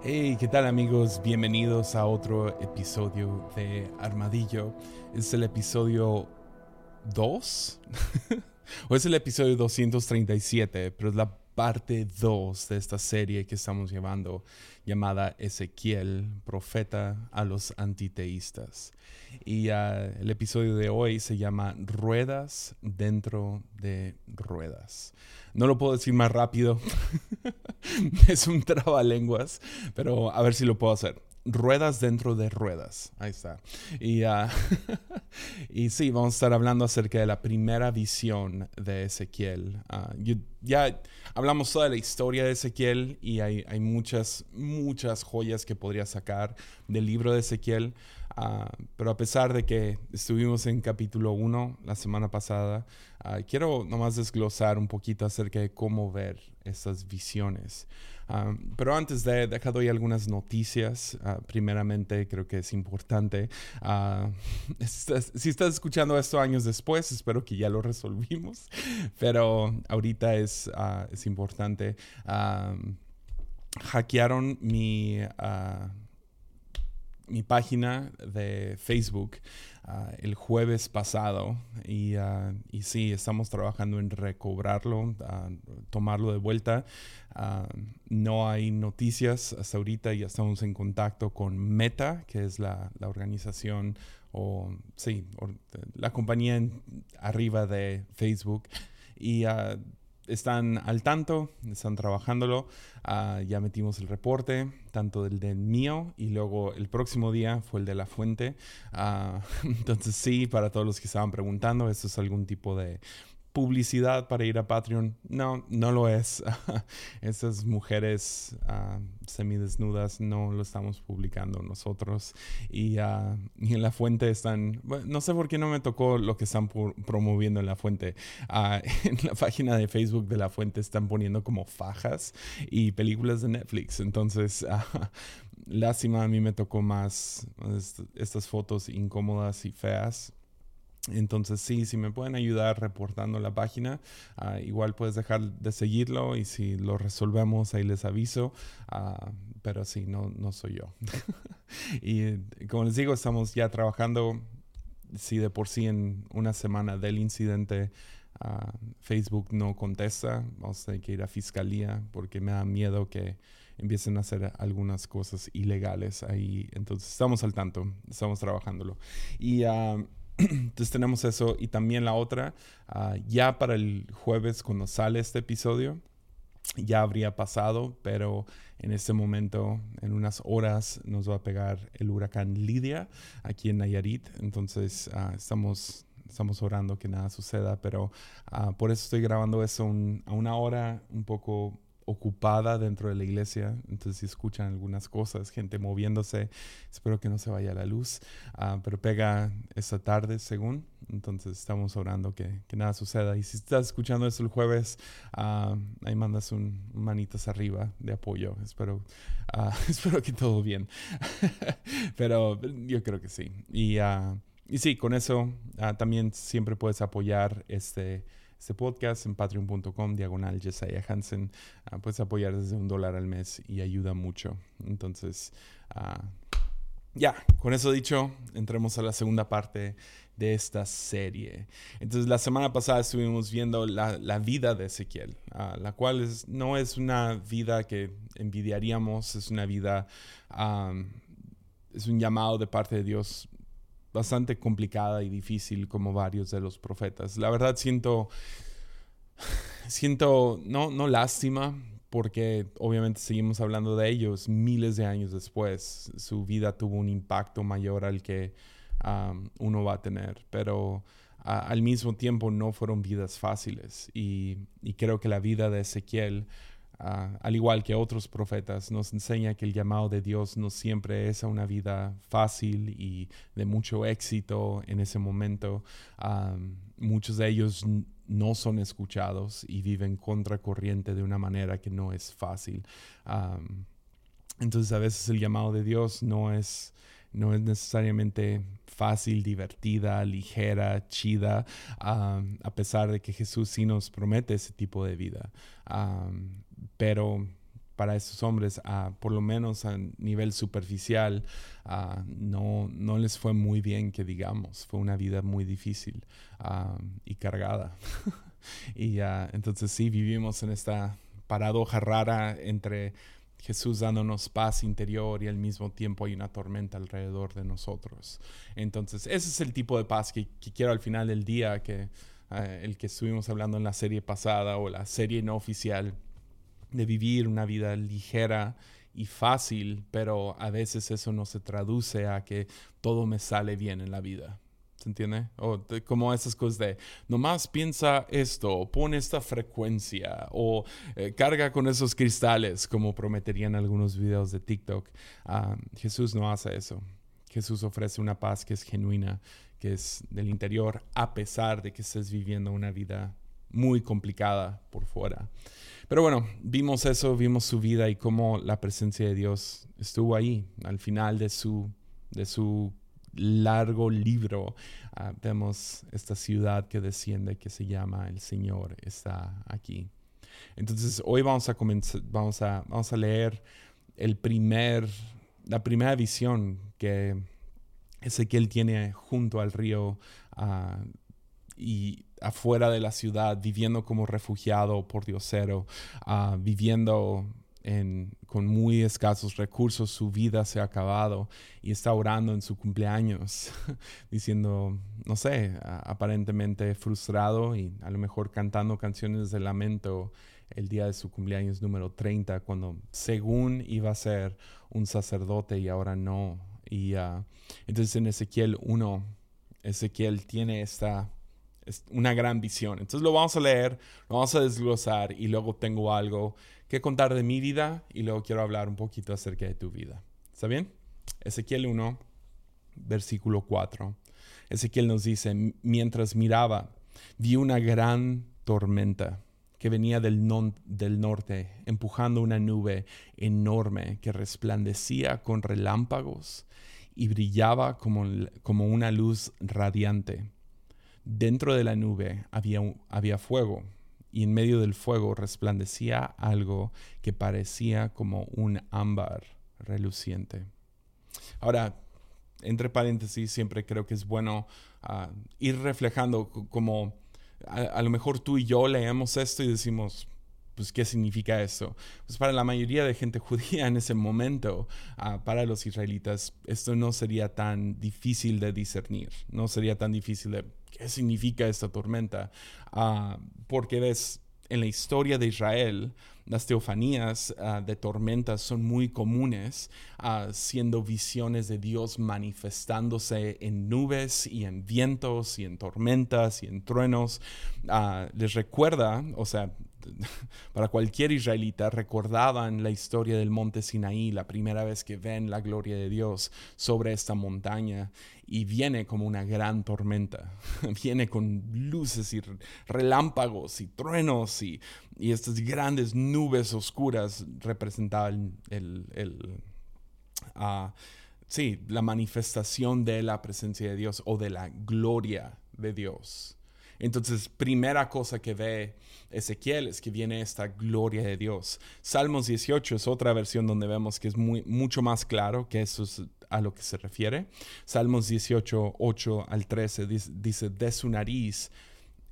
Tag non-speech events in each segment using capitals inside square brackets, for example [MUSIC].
Hey, ¿qué tal amigos? Bienvenidos a otro episodio de Armadillo. Es el episodio 2 [LAUGHS] o es el episodio 237, pero es la parte 2 de esta serie que estamos llevando llamada Ezequiel, profeta a los antiteístas. Y ah, el episodio de hoy se llama Ruedas dentro de ruedas. No lo puedo decir más rápido. [LAUGHS] es un trabalenguas, pero a ver si lo puedo hacer ruedas dentro de ruedas. Ahí está. Y, uh, [LAUGHS] y sí, vamos a estar hablando acerca de la primera visión de Ezequiel. Uh, ya hablamos toda la historia de Ezequiel y hay, hay, muchas, muchas joyas que podría sacar del libro de Ezequiel. Uh, pero a pesar de que estuvimos en capítulo 1 la semana pasada, quiero nomás desglosar un poquito acerca de cómo ver estas visiones pero antes de, dejar doy algunas noticias. Ah, primeramente, creo que es importante. Ah, [LAUGHS] si estás escuchando esto años después, espero que ya lo resolvimos. [LAUGHS] Pero ahorita es, es importante. hackearon mi mi página de Facebook ah, el jueves pasado y, uh, y, sí, estamos trabajando en recobrarlo, uh, tomarlo de vuelta. no hay noticias hasta ahorita, ya estamos en contacto con Meta, que es la, la organización o sí, la compañía arriba de Facebook. Y están al tanto, están trabajándolo. Ah, ya metimos el reporte, tanto del, del mío y luego el próximo día fue el de la fuente. Ah, [LAUGHS] entonces sí, para todos los que estaban preguntando, esto es algún tipo de publicidad para ir a Patreon. No, no lo es. [LAUGHS] Esas mujeres uh, semidesnudas no lo estamos publicando nosotros. Y, uh, en la fuente están, no sé por qué no me tocó lo que están promoviendo en la fuente. Uh, [LAUGHS] en la página de Facebook de la fuente están poniendo como fajas y películas de Netflix. Entonces, [LAUGHS] lástima, a mí me tocó más estas fotos incómodas y feas entonces, sí, si me pueden ayudar reportando la página, ah, igual puedes dejar de seguirlo y si lo resolvemos, ahí les aviso. Ah, pero sí, no, no soy yo. [LAUGHS] y como les digo, estamos ya trabajando, si de por sí en una semana del incidente ah, Facebook no contesta, vamos a tener que ir a fiscalía porque me da miedo que empiecen a hacer algunas cosas ilegales ahí. Entonces, estamos al tanto, estamos trabajándolo. Y Entonces tenemos eso y también la otra, ah, ya para el jueves cuando sale este episodio, ya habría pasado, pero en este momento, en unas horas, nos va a pegar el huracán Lidia aquí en Nayarit. Entonces uh, estamos, estamos orando que nada suceda, pero uh, por eso estoy grabando eso a una hora un poco ocupada dentro de la iglesia, entonces si escuchan algunas cosas, gente moviéndose, espero que no se vaya la luz, ah, pero pega esta tarde según, entonces estamos orando que, que, nada suceda. Y si estás escuchando esto el jueves, ah, ahí mandas un, manitas arriba de apoyo, espero, uh, [LAUGHS] espero que todo bien, [LAUGHS] pero yo creo que sí. Y, y sí, con eso también siempre puedes apoyar este este podcast en patreon.com, diagonal Jesiah Hansen. Ah, puedes apoyar desde un dólar al mes y ayuda mucho. Entonces, uh, ya, con eso dicho, entremos a la segunda parte de esta serie. Entonces, la semana pasada estuvimos viendo la, la vida de Ezequiel, uh, la cual es, no es una vida que envidiaríamos, es una vida, es un llamado de parte de Dios bastante complicada y difícil como varios de los profetas. La verdad siento, [SIGHS] siento, no, no lástima, porque obviamente seguimos hablando de ellos miles de años después. Su vida tuvo un impacto mayor al que uno va a tener, pero al mismo tiempo no fueron vidas fáciles. Y, y creo que la vida de Ezequiel Ah, al igual que otros profetas, nos enseña que el llamado de Dios no siempre es a una vida fácil y de mucho éxito en ese momento. muchos de ellos no son escuchados y viven contracorriente de una manera que no es fácil. entonces a veces el llamado de Dios no es, no es necesariamente fácil, divertida, ligera, chida, a pesar de que Jesús sí nos promete ese tipo de vida pero para estos hombres, por lo menos a nivel superficial, no, no les fue muy bien, que digamos. Fue una vida muy difícil y cargada. [LAUGHS] y entonces sí, vivimos en esta paradoja rara entre Jesús dándonos paz interior y al mismo tiempo hay una tormenta alrededor de nosotros. Entonces, ese es el tipo de paz que, quiero al final del día, que el que estuvimos hablando en la serie pasada o la serie no oficial, de vivir una vida ligera y fácil, pero a veces eso no se traduce a que todo me sale bien en la vida. ¿Se entiende? O como esas cosas de, nomás piensa esto, pon esta frecuencia, o eh, carga con esos cristales, como prometerían algunos videos de TikTok. Jesús no hace eso. Jesús ofrece una paz que es genuina, que es del interior, a pesar de que estés viviendo una vida muy complicada por fuera. Pero bueno, vimos eso, vimos su vida y cómo la presencia de Dios estuvo ahí al final de su, de su largo libro, ah, vemos esta ciudad que desciende que se llama El Señor está aquí. Entonces hoy vamos a comenzar, vamos a, vamos a leer el primer, la primera visión que Ezequiel tiene junto al río ah, y afuera de la ciudad, viviendo como refugiado por diosero, uh, viviendo con muy escasos recursos, su vida se ha acabado y está orando en su cumpleaños, [LAUGHS] diciendo, no sé, aparentemente frustrado y a lo mejor cantando canciones de lamento el día de su cumpleaños número 30, cuando según iba a ser un sacerdote y ahora no. Y uh, entonces en Ezequiel 1, Ezequiel tiene esta una gran visión. Entonces lo vamos a leer, lo vamos a desglosar y luego tengo algo que contar de mi vida y luego quiero hablar un poquito acerca de tu vida. ¿Está bien? Ezequiel 1, versículo 4. Ezequiel nos dice, mientras miraba, vi una gran tormenta que venía del, norte, empujando una nube enorme que resplandecía con relámpagos y brillaba como una luz radiante. Dentro de la nube había, había fuego y en medio del fuego resplandecía algo que parecía como un ámbar reluciente. Ahora, entre paréntesis, siempre creo que es bueno ah, ir reflejando como a, lo mejor tú y yo leemos esto y decimos, pues, ¿qué significa eso? Pues para la mayoría de gente [LAUGHS] judía en ese momento, ah, para los israelitas, esto no sería tan difícil de discernir, no sería tan difícil de ¿qué significa esta tormenta? Ah, porque ves, en la historia de Israel, las teofanías ah, de tormentas son muy comunes, uh, siendo visiones de Dios manifestándose en nubes y en vientos y en tormentas y en truenos. les recuerda, o sea, [LAUGHS] para cualquier israelita recordaban la historia del monte Sinaí, la primera vez que ven la gloria de Dios sobre esta montaña y viene como una gran tormenta, [LAUGHS] viene con luces y relámpagos y truenos y, estas grandes nubes oscuras representaban el, ah, sí, la manifestación de la presencia de Dios o de la gloria de Dios. Entonces, primera cosa que ve Ezequiel es que viene esta gloria de Dios. Salmos 18 es otra versión donde vemos que es mucho más claro que eso es a lo que se refiere. Salmos 18, 8 al 13 dice, dice de su nariz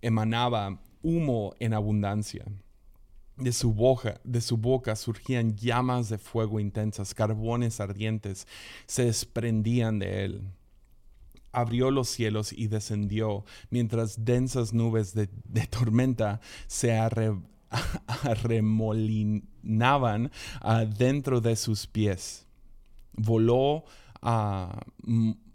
emanaba humo en abundancia. De su, boca, de su boca surgían llamas de fuego intensas, carbones ardientes se desprendían de él abrió los cielos y descendió, mientras densas nubes de, tormenta se [LAUGHS] arremolinaban ah, dentro de sus pies. Voló a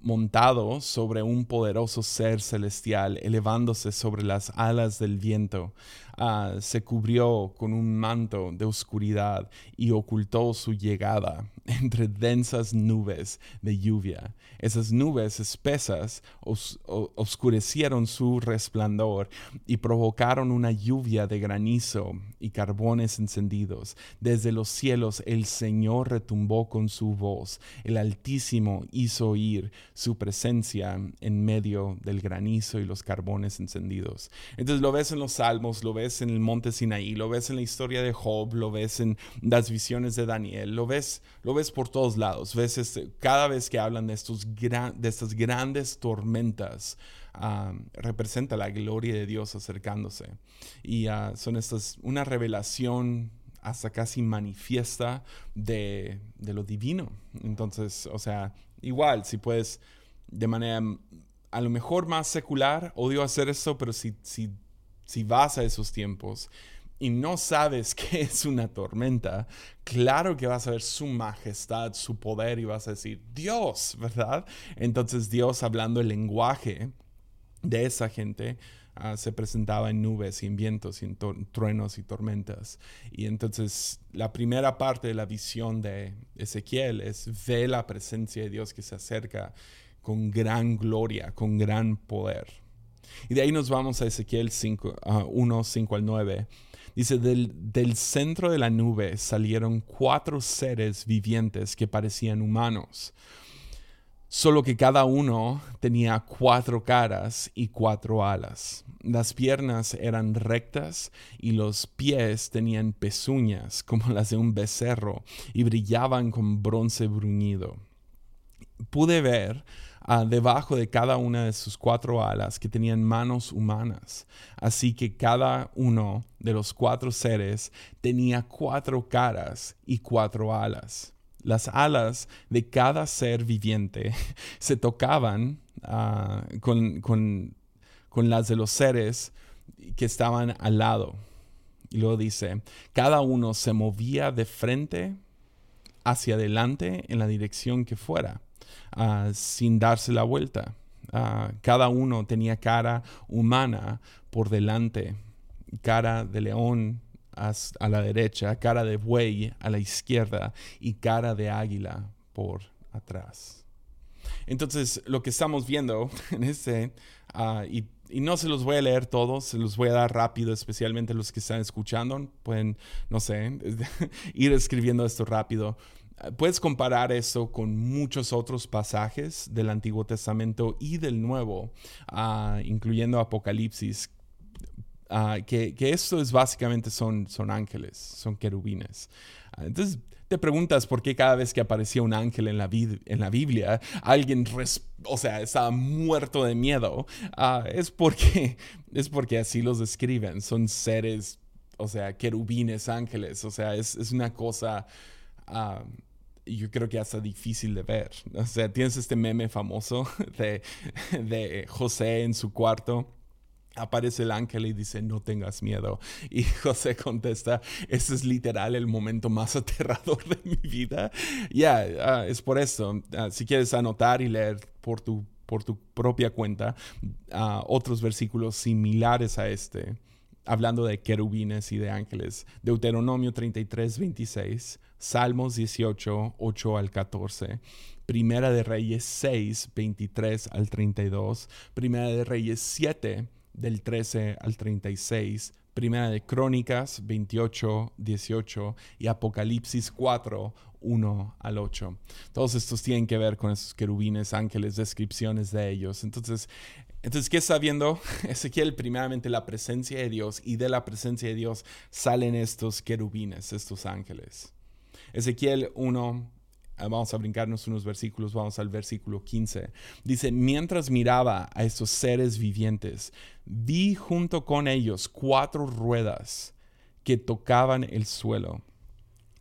montado sobre un poderoso ser celestial, elevándose sobre las alas del viento. Ah, se cubrió con un manto de oscuridad y ocultó su llegada [LAUGHS] entre densas nubes de lluvia. Esas nubes espesas oscurecieron su resplandor y provocaron una lluvia de granizo y carbones encendidos. Desde los cielos el Señor retumbó con su voz. El Altísimo hizo oír su presencia en medio del granizo y los carbones encendidos. Entonces lo ves en los salmos, lo ves ves en el monte Sinaí, lo ves en la historia de Job, lo ves en las visiones de Daniel, lo ves, lo ves por todos lados. Ves este, cada vez que hablan de, estos de estas grandes tormentas, representa la gloria de Dios acercándose. Y ah, son estas, una revelación hasta casi manifiesta de, de, lo divino. Entonces, o sea, igual, si puedes de manera a lo mejor más secular, odio hacer esto, pero si, si, si vas a esos tiempos y no sabes [LAUGHS] qué es una tormenta, claro que vas a ver su majestad, su poder y vas a decir, Dios, ¿verdad? Entonces Dios hablando el lenguaje de esa gente ah, se presentaba en nubes y en vientos y en truenos y tormentas. Y entonces la primera parte de la visión de Ezequiel es ve la presencia de Dios que se acerca con gran gloria, con gran poder. Y de ahí nos vamos a Ezequiel 5, 1, 5 al 9. Dice, del, del, centro de la nube salieron cuatro seres vivientes que parecían humanos, solo que cada uno tenía cuatro caras y cuatro alas. Las piernas eran rectas y los pies tenían pezuñas como las de un becerro y brillaban con bronce bruñido. Pude ver debajo de cada una de sus cuatro alas que tenían manos humanas. Así que cada uno de los cuatro seres tenía cuatro caras y cuatro alas. Las alas de cada ser viviente [LAUGHS] se tocaban ah, con, con, con las de los seres que estaban al lado. Y luego dice, cada uno se movía de frente hacia adelante en la dirección que fuera. Ah, sin darse la vuelta. Ah, cada uno tenía cara humana por delante, cara de león a la derecha, cara de buey a la izquierda y cara de águila por atrás. Entonces, lo que estamos viendo [LAUGHS] en este, y, no se los voy a leer todos, se los voy a dar rápido, especialmente los que están escuchando, pueden, no sé, [LAUGHS] ir escribiendo esto rápido. Puedes comparar eso con muchos otros pasajes del Antiguo Testamento y del Nuevo, ah, incluyendo Apocalipsis, ah, que, que, esto es básicamente son, son ángeles, son querubines. Ah, entonces te preguntas por qué cada vez que aparecía un ángel en la, Biblia, alguien, o sea, estaba muerto de miedo. es, porque, [LAUGHS] es porque así los describen, son seres, o sea, querubines, ángeles, o sea, es, es una cosa yo creo que hasta difícil de ver. O sea, tienes este meme famoso [LAUGHS] de, de José en su cuarto aparece el ángel y dice, no tengas miedo. Y [LAUGHS] José contesta, ese es literal el momento más [LAUGHS] aterrador de mi vida. Ya, ah, es por eso. Ah, si quieres anotar y leer por tu, por tu propia cuenta uh, otros versículos similares a este, hablando de querubines y de ángeles. Deuteronomio 33, 26. Salmos 18, 8 al 14. Primera de Reyes 6, 23 al 32. Primera de Reyes 7, del 13 al 36. Primera de Crónicas 28, 18 y Apocalipsis 4, 1 al 8. Todos estos tienen que ver con esos querubines, ángeles, descripciones de ellos. Entonces, entonces, ¿qué está viendo? [LAUGHS] Ezequiel, primeramente la presencia de Dios y de la presencia de Dios salen estos querubines, estos ángeles. Ezequiel 1, ah, vamos a brincarnos unos versículos, vamos al versículo 15. Dice, mientras miraba a estos seres vivientes, vi junto con ellos cuatro ruedas que tocaban el suelo.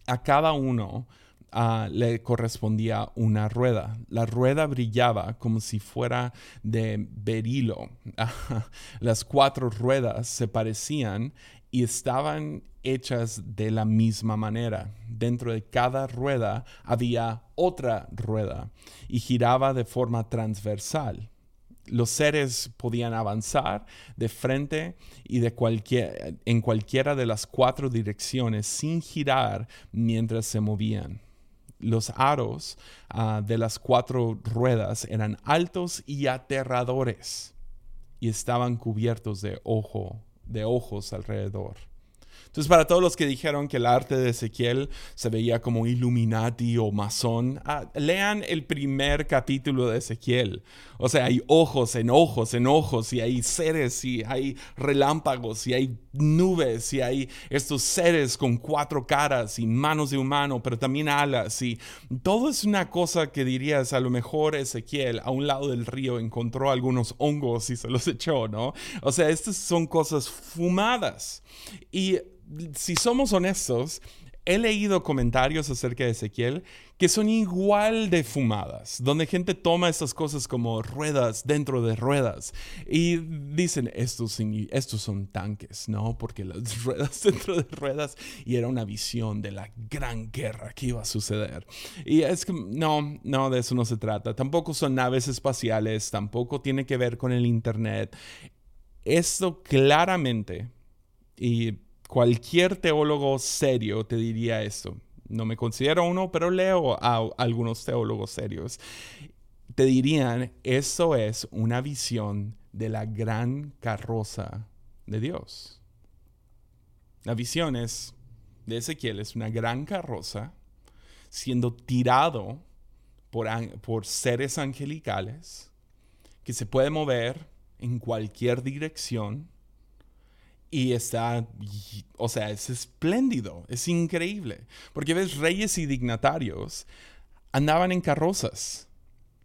A cada uno uh, le correspondía una rueda. La rueda brillaba como si fuera de berilo. [LAUGHS] Las cuatro ruedas se parecían y estaban hechas de la misma manera. Dentro de cada rueda había otra rueda y giraba de forma transversal. Los seres podían avanzar de frente y de cualquier, en cualquiera de las cuatro direcciones sin girar mientras se movían. Los aros ah, de las cuatro ruedas eran altos y aterradores y estaban cubiertos de ojo, de ojos alrededor. Entonces, para todos los que dijeron que el arte de Ezequiel se veía como Illuminati o masón, ah, lean el primer capítulo de Ezequiel. O sea, hay ojos en ojos en ojos, y hay seres, y hay relámpagos, y hay nubes, y hay estos seres con cuatro caras y manos de humano, pero también alas, y todo es una cosa que dirías, a lo mejor Ezequiel a un lado del río encontró algunos hongos y se los [LAUGHS] echó, ¿no? O sea, estas son cosas fumadas. Y si somos honestos, he leído comentarios acerca de Ezequiel que son igual de fumadas, donde gente toma estas cosas como ruedas dentro de ruedas y dicen, estos, estos son tanques, ¿no? Porque las [LAUGHS] ruedas dentro de ruedas y era una visión de la gran guerra que iba a suceder. Y es que no, no, de eso no se trata. Tampoco son naves espaciales, tampoco tiene que ver con el Internet. Esto claramente, y cualquier teólogo serio te diría esto. No me considero uno, pero leo a algunos teólogos serios. Te dirían, eso es una visión de la gran carroza de Dios. La visión es de Ezequiel es una gran carroza siendo tirado por, por seres angelicales que se puede mover en cualquier dirección y está, o sea, es espléndido, es increíble. Porque ves, reyes y dignatarios andaban en carrozas,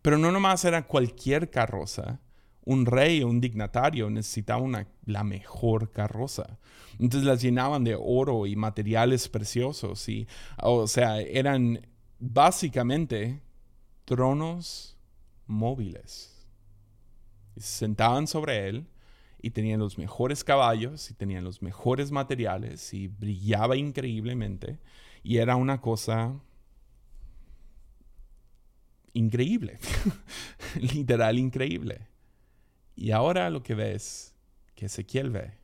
pero no nomás era cualquier carroza. Un rey o un dignatario necesitaba una, la mejor carroza. Entonces las llenaban de oro y materiales preciosos. Y, o sea, eran básicamente tronos móviles. Se sentaban sobre él y tenían los mejores caballos y tenían los mejores materiales y brillaba increíblemente y era una cosa increíble, [LAUGHS] literal increíble. Y ahora lo que ves, que Ezequiel ve,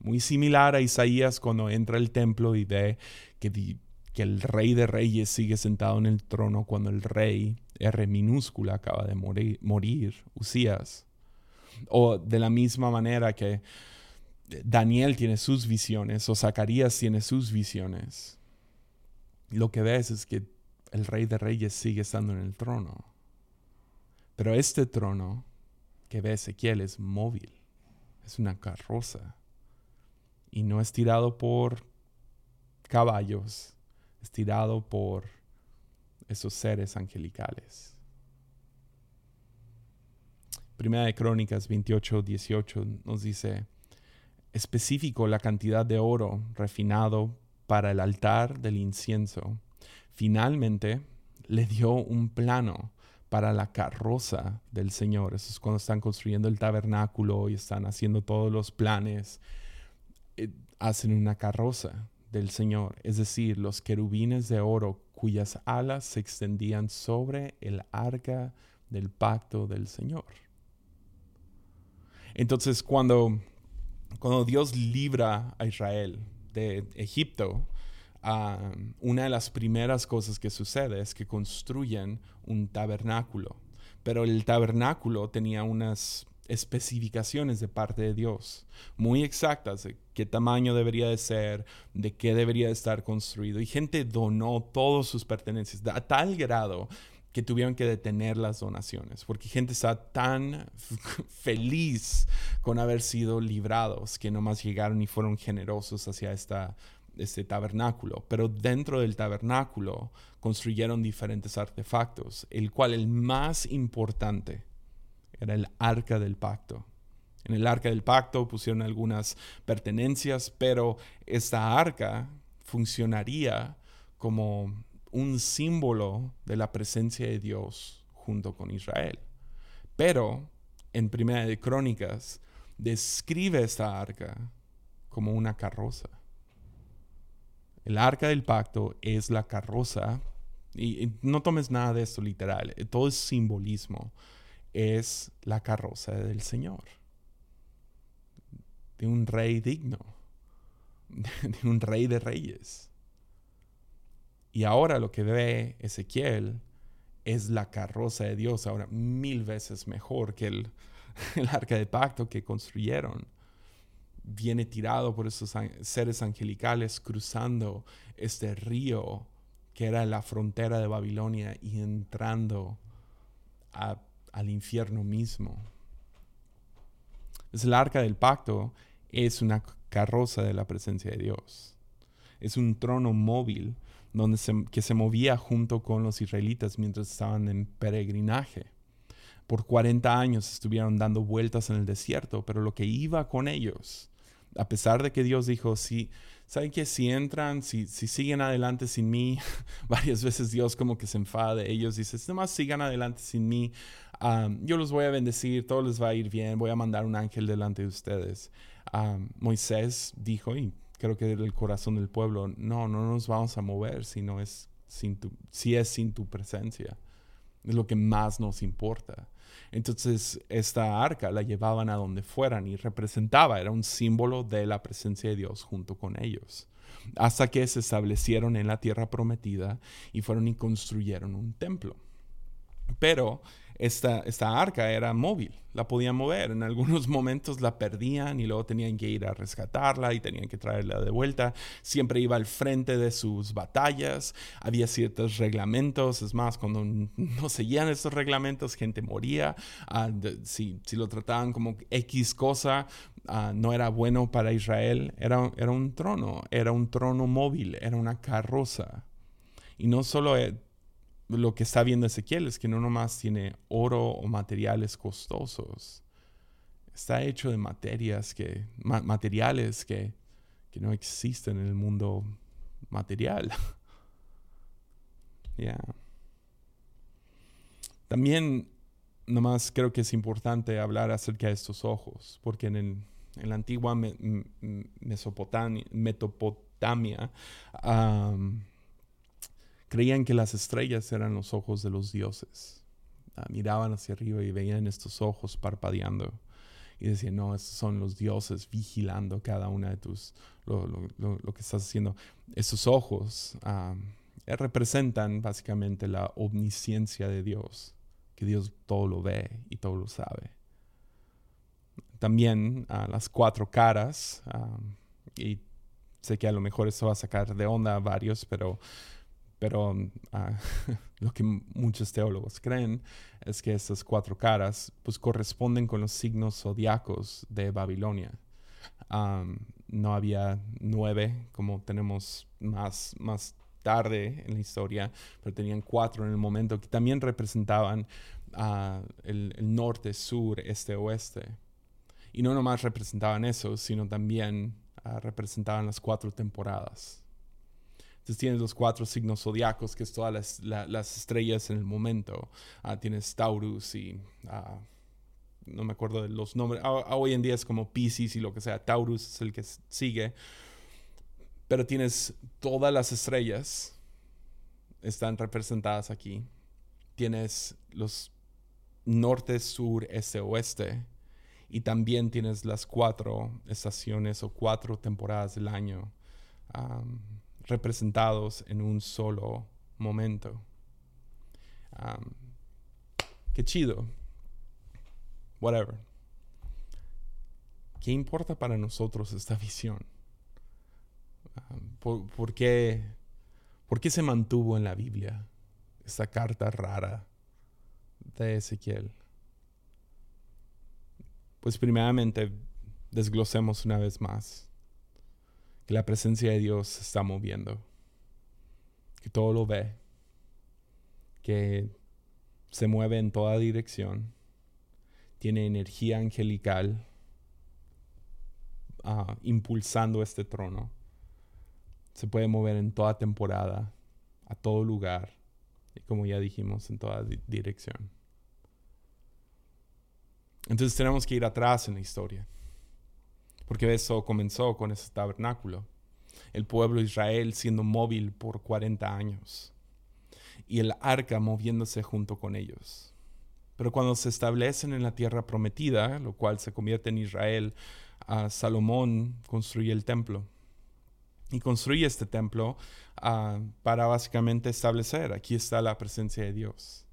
muy similar a Isaías cuando entra al templo y ve que, el rey de reyes sigue sentado en el trono cuando el rey, R minúscula, acaba de morir, morir Usías. O de la misma manera que Daniel tiene sus visiones o Zacarías tiene sus visiones. Lo que ves es que el rey de reyes sigue estando en el trono. Pero este trono que ve Ezequiel es móvil, es una carroza. Y no es tirado por caballos, es tirado por esos seres angelicales. Primera de Crónicas 28, 18 nos dice, específico la cantidad de oro refinado para el altar del incienso. Finalmente le dio un plano para la carroza del Señor. Eso es cuando están construyendo el tabernáculo y están haciendo todos los planes. Eh, hacen una carroza del Señor, es decir, los querubines de oro cuyas alas se extendían sobre el arca del pacto del Señor. Entonces, cuando, cuando Dios libra a Israel de Egipto, ah, una de las primeras cosas que sucede es que construyen un tabernáculo. Pero el tabernáculo tenía unas especificaciones de parte de Dios, muy exactas de qué tamaño debería de ser, de qué debería de estar construido. Y gente donó todos sus pertenencias a tal grado que tuvieron que detener las donaciones, porque gente está tan [LAUGHS] feliz con haber sido librados que nomás llegaron y fueron generosos hacia esta, este tabernáculo. Pero dentro del tabernáculo construyeron diferentes artefactos, el cual el más importante era el arca del pacto. En el arca del pacto pusieron algunas pertenencias, pero esta arca funcionaría como un símbolo de la presencia de Dios junto con Israel. Pero en Primera de Crónicas describe esta arca como una carroza. El arca del pacto es la carroza, y, no tomes nada de esto literal, todo es simbolismo, es la carroza del Señor, de un rey digno, [LAUGHS] de un rey de reyes. Y ahora lo que ve Ezequiel es la carroza de Dios, ahora mil veces mejor que el, [LAUGHS] arca de pacto que construyeron. viene tirado por esos seres angelicales cruzando este río que era la frontera de Babilonia y entrando al infierno mismo. Es el arca del pacto, es una carroza de la presencia de Dios. Es un trono móvil donde que se movía junto con los israelitas mientras estaban en peregrinaje. Por 40 años estuvieron dando vueltas en el desierto, pero lo que iba con ellos, a pesar de que Dios dijo, si, ¿saben que Si entran, si, si siguen adelante sin mí, [LAUGHS] varias veces Dios como que se enfada de ellos, dice, nomás sigan adelante sin mí, yo los voy a bendecir, todo les va a ir bien, voy a mandar un ángel delante de ustedes. Moisés dijo, y creo que el corazón del pueblo, no, no nos vamos a mover si, no es, sin tu, si es sin tu presencia. Es lo que más nos importa. Entonces, esta arca la llevaban a donde fueran y representaba, era un símbolo de la presencia de Dios junto con ellos. Hasta que se establecieron en la tierra prometida y fueron y construyeron un templo. Pero esta, esta arca era móvil, la podían mover. En algunos [LAUGHS] momentos la perdían y luego tenían que ir a rescatarla y tenían que traerla de vuelta. Siempre iba al frente de sus batallas. Había ciertos reglamentos. Es más, cuando [LAUGHS] no seguían estos reglamentos, gente moría. Ah, si, si, lo trataban como X cosa, ah, no era bueno para Israel. Era, era un trono, era un trono móvil, era una carroza. Y no solo eh, lo que está viendo Ezequiel es que no nomás tiene oro o materiales costosos, está hecho de materias que, materiales que, que no existen en el mundo material. [LAUGHS] También nomás creo que es importante hablar acerca de estos ojos, porque en, la antigua Mesopotamia, Mesopotamia Creían que las estrellas eran los ojos de los dioses. Ah, miraban hacia arriba y veían estos ojos parpadeando. Y decían, no, estos son los dioses vigilando cada una de tus, lo, que estás haciendo. Estos ojos ah, representan básicamente la omnisciencia de Dios, que Dios todo lo ve y todo lo sabe. También ah, las cuatro caras, y sé que a lo mejor eso va a sacar de onda a varios, pero pero ah, [LAUGHS] lo que muchos teólogos creen es que estas cuatro caras pues, corresponden con los signos zodiacos de Babilonia. no había nueve como tenemos más, más tarde en la historia, pero tenían cuatro en el momento que también representaban uh, el, el, norte, sur, este, oeste. Y no nomás representaban eso, sino también uh, representaban las cuatro temporadas. Tienes los cuatro signos zodiacos, que es todas las, estrellas en el momento. Ah, tienes Taurus y... Ah, no me acuerdo de los nombres. Ah, hoy en día es como Pisces y lo que sea. Taurus es el que sigue. Pero tienes todas las estrellas. Están representadas aquí. Tienes los norte, sur, este, oeste. Y también tienes las cuatro estaciones o cuatro temporadas del año representados en un solo momento. qué chido. Whatever. ¿Qué importa para nosotros esta [LAUGHS] visión? ¿por, qué, ¿Por qué se mantuvo en la Biblia esta carta rara de Ezequiel? Pues primeramente desglosemos una vez más que la presencia de Dios se está moviendo, que todo lo ve, que se mueve en toda dirección, tiene energía angelical ah, impulsando este trono, se puede mover en toda temporada, a todo lugar, y como ya dijimos, en toda dirección. Entonces tenemos que ir atrás en la historia. Porque eso comenzó con ese tabernáculo. El pueblo de Israel siendo móvil por 40 años. Y el arca moviéndose junto con ellos. Pero cuando se establecen en la tierra prometida, lo cual se convierte en Israel, a Salomón construye el templo. Y construye este templo ah, para básicamente establecer, aquí está la presencia de Dios.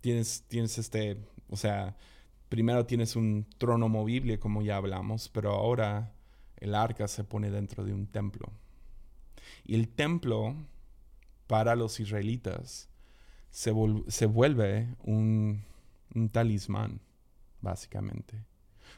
tienes, tienes este, o sea, primero tienes un trono movible, como ya hablamos, pero ahora el arca se pone dentro de un templo. Y el templo, para los israelitas, se, vuelve un, un talismán, básicamente.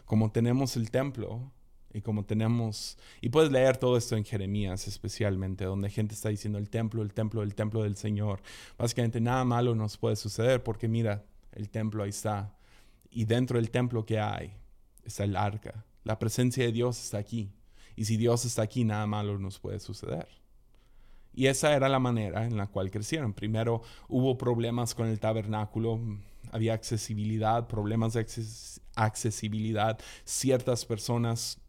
Como tenemos el templo, y como tenemos, y puedes leer todo esto en Jeremías especialmente, donde gente está diciendo el templo, el templo, el templo del Señor. Básicamente nada malo nos puede suceder porque mira, el templo ahí está. Y dentro del templo que hay está el arca. La presencia de Dios está aquí. Y si Dios está aquí, nada malo nos puede suceder. Y esa era la manera en la cual crecieron. Primero hubo problemas con el tabernáculo, había accesibilidad, problemas de accesibilidad. Ciertas personas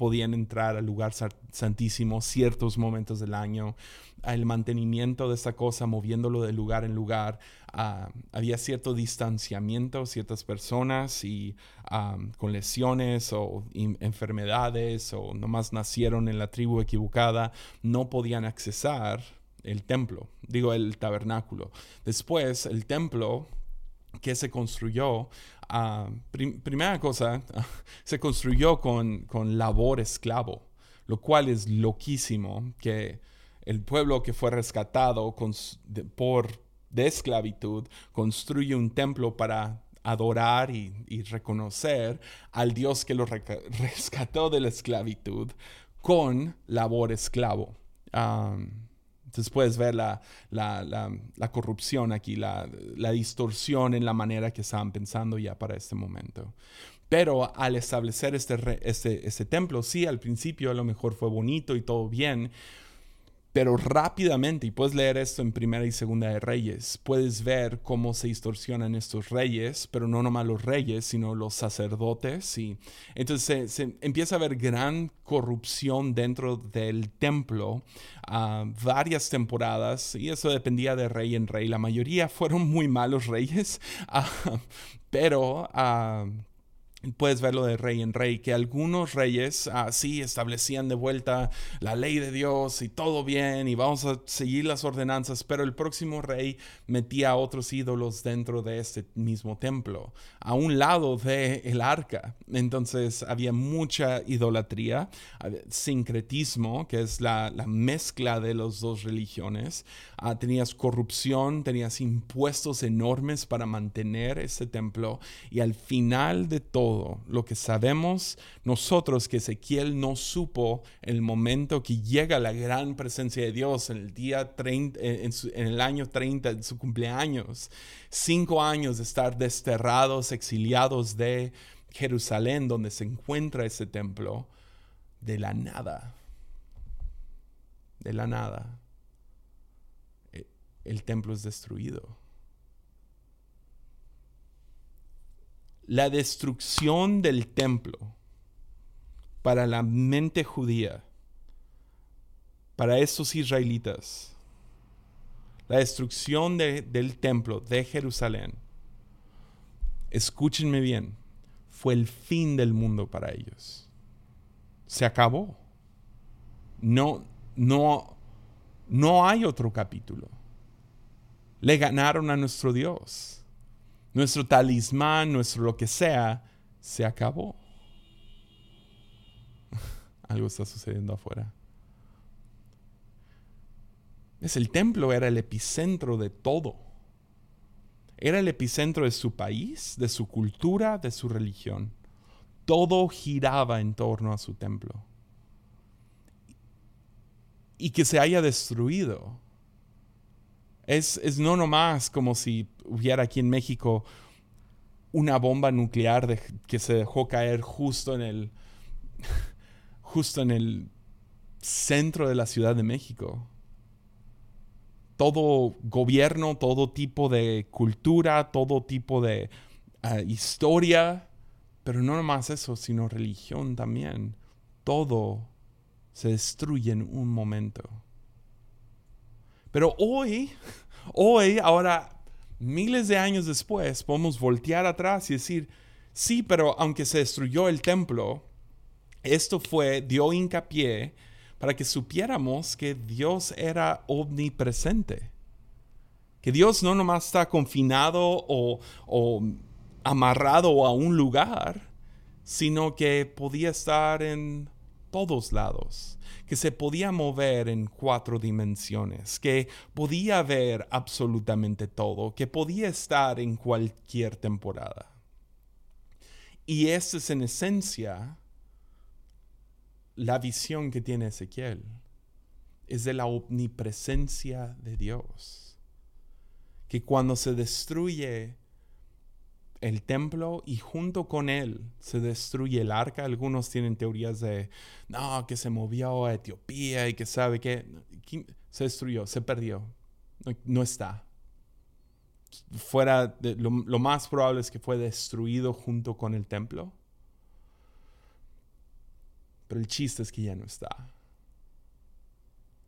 podían entrar al lugar santísimo ciertos momentos del año, el mantenimiento de esa cosa, moviéndolo de lugar en lugar. Ah, había cierto distanciamiento, ciertas personas y ah, con lesiones o enfermedades o nomás nacieron en la tribu equivocada, no podían accesar el templo, digo el tabernáculo. Después el templo que se construyó Ah, primera cosa, [LAUGHS] se construyó con, con labor esclavo, lo cual es loquísimo que el pueblo que fue rescatado por de esclavitud construye un templo para adorar y, reconocer al Dios que lo [LAUGHS] rescató de la esclavitud con labor esclavo. Entonces puedes ver la, corrupción aquí, la, distorsión en la manera que estaban pensando ya para este momento. Pero al establecer este, este, este templo, sí, al principio a lo mejor fue bonito y todo bien, pero rápidamente, y puedes leer esto en Primera y Segunda de Reyes, puedes ver cómo se distorsionan estos reyes, pero no nomás los reyes, sino los sacerdotes. Y entonces se, empieza a haber gran corrupción dentro del templo, a varias temporadas, y eso dependía de rey en rey. La mayoría fueron muy malos reyes, [LAUGHS] ah, pero... Uh, Puedes verlo de rey en rey, que algunos reyes así establecían de vuelta la ley de Dios y todo bien y vamos a seguir las ordenanzas, pero el próximo rey metía a otros ídolos dentro de este mismo templo, a un lado de el arca. Entonces había mucha idolatría, sincretismo, que es la, mezcla de las dos religiones. Ah, tenías corrupción, tenías impuestos enormes para mantener ese templo y al final de todo, lo que sabemos nosotros que Ezequiel no supo el momento que llega la gran presencia de Dios en el día 30, en, el año 30 de su cumpleaños, cinco años de estar desterrados, exiliados de Jerusalén, donde se encuentra ese templo, de la nada, de la nada, e, el templo es destruido. La destrucción del templo para la mente judía, para estos israelitas, la destrucción del templo de Jerusalén, escúchenme bien, fue el fin del mundo para ellos. Se acabó. No, no, no hay otro capítulo. Le ganaron a nuestro Dios nuestro talismán, nuestro lo que sea, se acabó. [LAUGHS] Algo está sucediendo afuera. Es el templo era el epicentro de todo. Era el epicentro de su país, de su cultura, de su religión. Todo giraba en torno a su templo. Y que se haya destruido es, no nomás como si hubiera aquí en México una bomba nuclear que se dejó caer justo en el [LAUGHS] justo en el centro de la Ciudad de México. Todo gobierno, todo tipo de cultura, todo tipo de ah, historia, pero no nomás eso, sino religión también. Todo se destruye en un momento. Pero hoy, hoy, ahora, miles de años después, podemos voltear atrás y decir, sí, pero aunque se destruyó el templo, esto fue, dio hincapié para que supiéramos que Dios era omnipresente. Que Dios no nomás está confinado o, amarrado a un lugar, sino que podía estar en todos lados, que se podía mover en cuatro dimensiones, que podía ver absolutamente todo, que podía estar en cualquier temporada. Y esa es en esencia la visión que tiene Ezequiel, es de la omnipresencia de Dios, que cuando se destruye el templo y junto con él se destruye el arca. Algunos tienen teorías de, no, que se movió a Etiopía y que sabe que se destruyó, se perdió, no, está. Fuera de, lo, lo más probable es que fue destruido junto con el templo. Pero el chiste es que ya no está.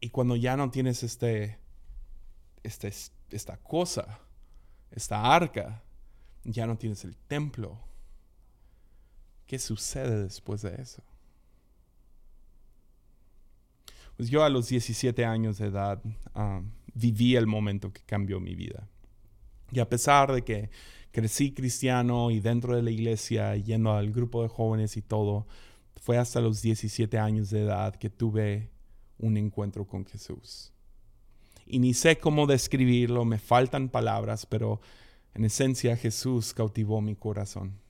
Y cuando ya no tienes este, este, esta cosa, esta arca, ya no tienes el templo. ¿Qué sucede después de eso? Pues yo a los 17 años de edad um, viví el momento que cambió mi vida. Y a pesar de que crecí cristiano y dentro de la iglesia, yendo al grupo de jóvenes y todo, fue hasta los 17 años de edad que tuve un encuentro con Jesús. Y ni sé cómo describirlo, me faltan palabras, pero en esencia, Jesús cautivó mi corazón.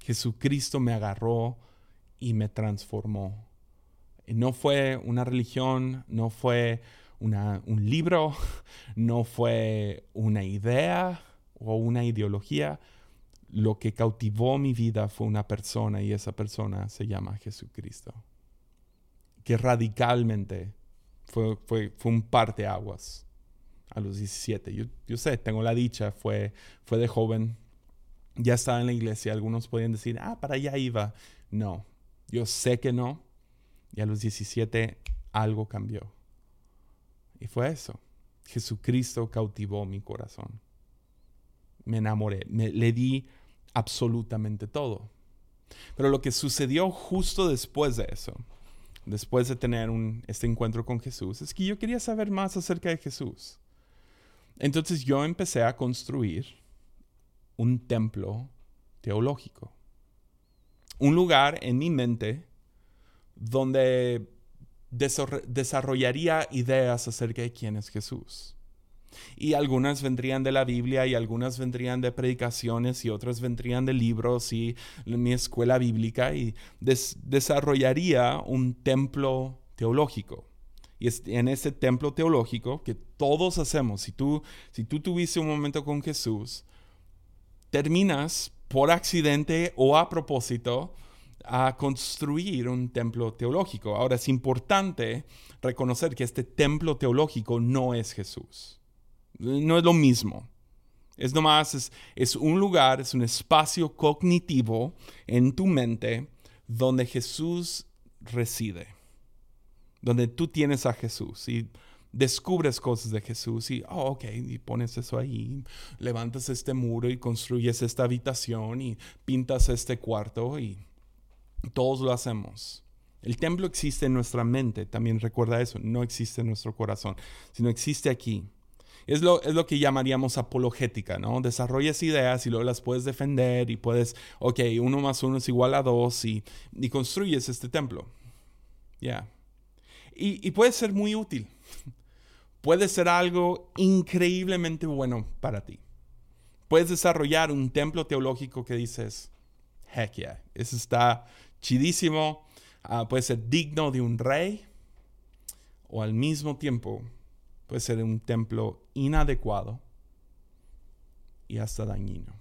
Jesucristo me agarró y me transformó. no fue una religión, no fue un libro, [LAUGHS] no fue una idea o una ideología. Lo que cautivó mi vida fue una persona y esa persona se llama Jesucristo. Que radicalmente fue, fue, fue un parteaguas a los 17. Yo, sé, tengo la dicha, fue, fue de joven, ya estaba en la iglesia. Algunos podían decir, ah, para allá iba. No, yo sé que no. Y a los 17 algo cambió. Y fue eso. Jesucristo cautivó mi corazón. Me enamoré, me, le di absolutamente todo. Pero lo que sucedió justo después de eso, después de tener este encuentro con Jesús, es que yo quería saber más acerca de Jesús. Entonces yo empecé a construir un templo teológico. Un lugar en mi mente donde desarrollaría ideas acerca de quién es Jesús. Y algunas vendrían de la Biblia y algunas vendrían de predicaciones y otras vendrían de libros y mi escuela bíblica y desarrollaría un templo teológico. Y en ese templo teológico que todos hacemos, si tú, si tú tuviste un momento con Jesús, terminas por accidente o a propósito a construir un templo teológico. Ahora es importante reconocer que este templo teológico no es Jesús. No es lo mismo. Es nomás, es, es un lugar, es un espacio cognitivo en tu mente donde Jesús reside donde tú tienes a Jesús y descubres cosas de Jesús y, oh, ok, y pones eso ahí, levantas este muro y construyes esta habitación y pintas este cuarto y todos lo hacemos. El templo existe en nuestra mente, también recuerda eso, no existe en nuestro corazón, sino existe aquí. Es lo, es lo que llamaríamos apologética, ¿no? Desarrollas ideas y luego las puedes defender y puedes, ok, uno más uno es igual a dos y, y construyes este templo. Ya, y, puede ser muy útil. [LAUGHS] Puede ser algo increíblemente bueno para ti. Puedes desarrollar un templo teológico que dices, heck yeah, eso está chidísimo, ah, puede ser digno de un rey, o al mismo tiempo puede ser un templo inadecuado y hasta dañino.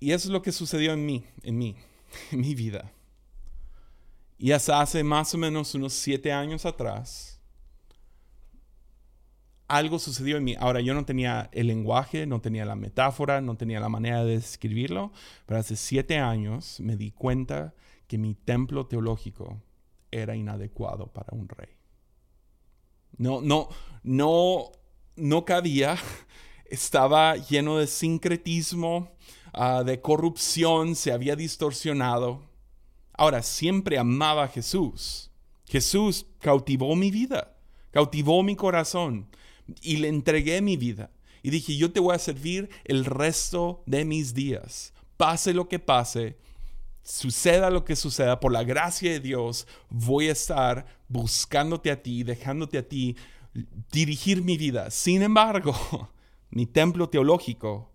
Y eso es lo que sucedió en mí, en mí, [LAUGHS] en mi vida. Y hasta hace más o menos unos siete años atrás, algo sucedió en mí. Ahora, yo no tenía el lenguaje, no tenía la metáfora, no tenía la manera de describirlo, pero hace siete años me di cuenta que mi templo teológico era inadecuado para un rey. No, no, no, no cabía. [LAUGHS] Estaba lleno de sincretismo, ah, de corrupción, se había distorsionado. Ahora, siempre amaba a Jesús. Jesús cautivó mi vida, cautivó mi corazón y le entregué mi vida. Y dije, yo te voy a servir el resto de mis días. Pase lo que pase, suceda lo que suceda, por la gracia de Dios, voy a estar buscándote a ti, dejándote a ti dirigir mi vida. Sin embargo, [LAUGHS] mi templo teológico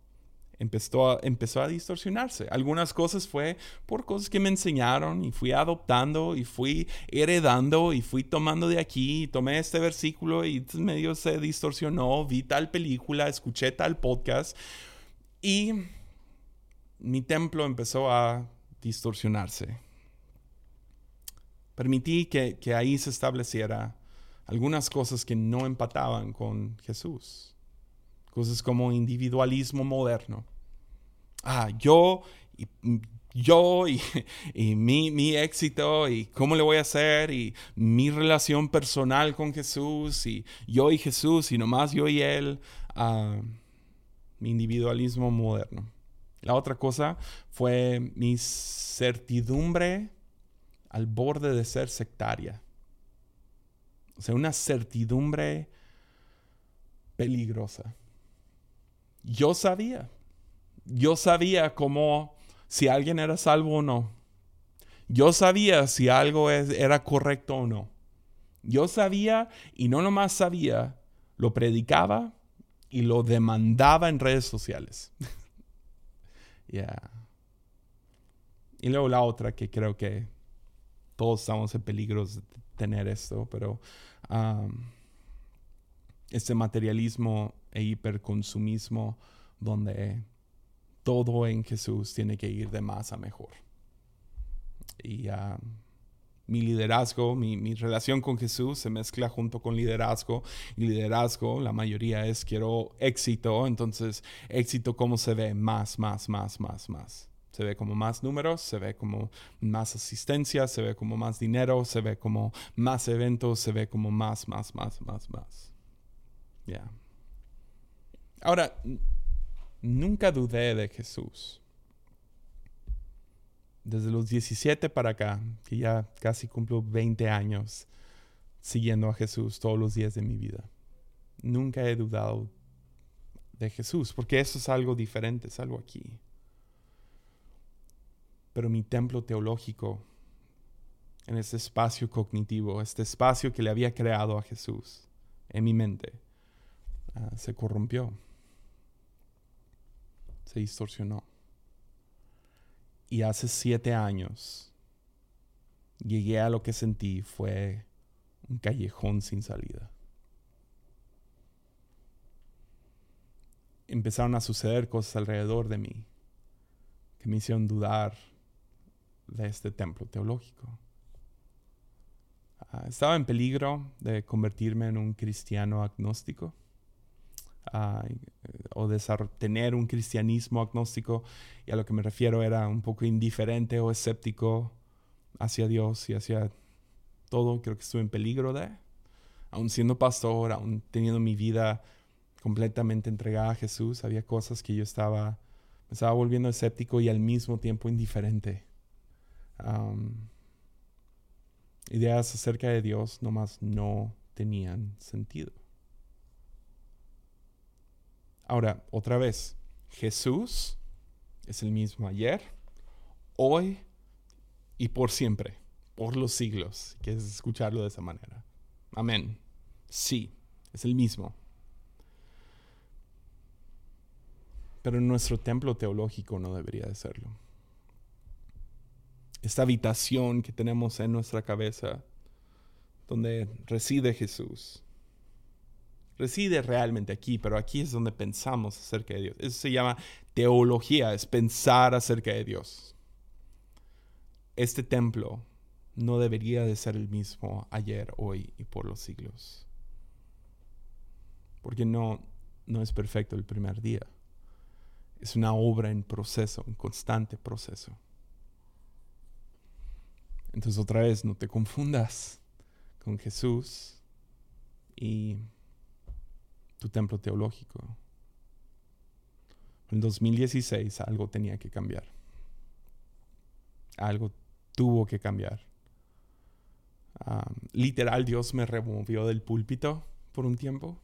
empezó a, empezó a distorsionarse. Algunas cosas fue por cosas que me enseñaron y fui adoptando y fui heredando y fui tomando de aquí, tomé este versículo y medio se distorsionó, vi tal película, escuché tal podcast y mi templo empezó a distorsionarse. Permití que, que ahí se estableciera algunas cosas que no empataban con Jesús cosas como individualismo moderno. Ah, yo, y, yo y, [LAUGHS] mi, éxito y cómo le voy a hacer y mi relación personal con Jesús y yo y Jesús y nomás yo y Él. Ah, mi individualismo moderno. La otra cosa fue mi certidumbre al borde de ser sectaria. O sea, una certidumbre peligrosa yo sabía. Yo sabía cómo, si alguien era salvo o no. Yo sabía si algo era correcto o no. Yo sabía y no nomás sabía, lo predicaba y lo demandaba en redes sociales. [LAUGHS] Ya. Y luego la otra que creo que todos estamos en peligro de tener esto, pero este materialismo e hiperconsumismo donde todo en Jesús tiene que ir de más a mejor. Y ah, mi liderazgo, mi, mi, relación con Jesús se mezcla junto con liderazgo. Y liderazgo, la mayoría es quiero éxito. Entonces, éxito, ¿cómo se ve? Más, más, más, más, más. Se ve como más números, se ve como más asistencia, se ve como más dinero, se ve como más eventos, se ve como más, más, más, más, más. Ya. Ahora, nunca dudé de Jesús. Desde los 17 para acá, que ya casi cumplo 20 años siguiendo a Jesús todos los días de mi vida. Nunca he dudado de Jesús, porque eso es algo diferente, es algo aquí. Pero mi templo teológico, en este espacio cognitivo, este espacio que le había creado a Jesús en mi mente, Ah, se corrompió, se distorsionó. Y hace siete años llegué a lo que sentí fue un callejón sin salida. Empezaron a suceder cosas alrededor de mí que me hicieron dudar de este templo teológico. Ah, estaba en peligro de convertirme en un cristiano agnóstico o de tener un cristianismo agnóstico, y a lo que me refiero era un poco indiferente o escéptico hacia Dios y hacia todo, creo que estuve en peligro de, aún siendo pastor, aún teniendo mi vida completamente entregada a Jesús, había cosas que yo estaba, me estaba volviendo escéptico y al mismo tiempo indiferente. ideas acerca de Dios nomás no tenían sentido. Ahora, otra vez, Jesús es el mismo ayer, hoy y por siempre, por los siglos. Quieres escucharlo de esa manera. Amén. Sí, es el mismo. Pero nuestro templo teológico no debería de serlo. Esta habitación que tenemos en nuestra cabeza, donde reside Jesús, reside realmente aquí, pero aquí es donde pensamos acerca de Dios. Eso se llama teología, es pensar acerca de Dios. Este templo no debería de ser el mismo ayer, hoy y por los siglos. Porque no, no es perfecto el primer día. Es una obra en proceso, en constante proceso. Entonces otra vez, no te confundas con Jesús y tu templo teológico. En 2016 algo tenía que cambiar. Algo tuvo que cambiar. literal, Dios me removió del púlpito por un tiempo.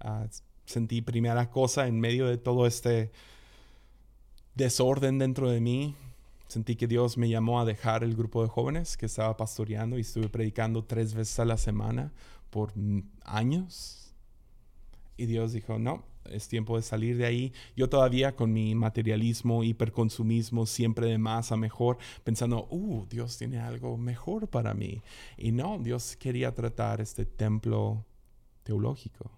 Ah, sentí primera cosa en medio de todo este desorden dentro de mí. Sentí que Dios me llamó a dejar el grupo de jóvenes que estaba pastoreando y estuve predicando tres veces a la semana por años. Y Dios dijo, no, es tiempo de salir de ahí. Yo todavía con mi materialismo, hiperconsumismo, siempre de más a mejor, pensando, uh, Dios tiene algo mejor para mí. Y no, Dios quería tratar este templo teológico,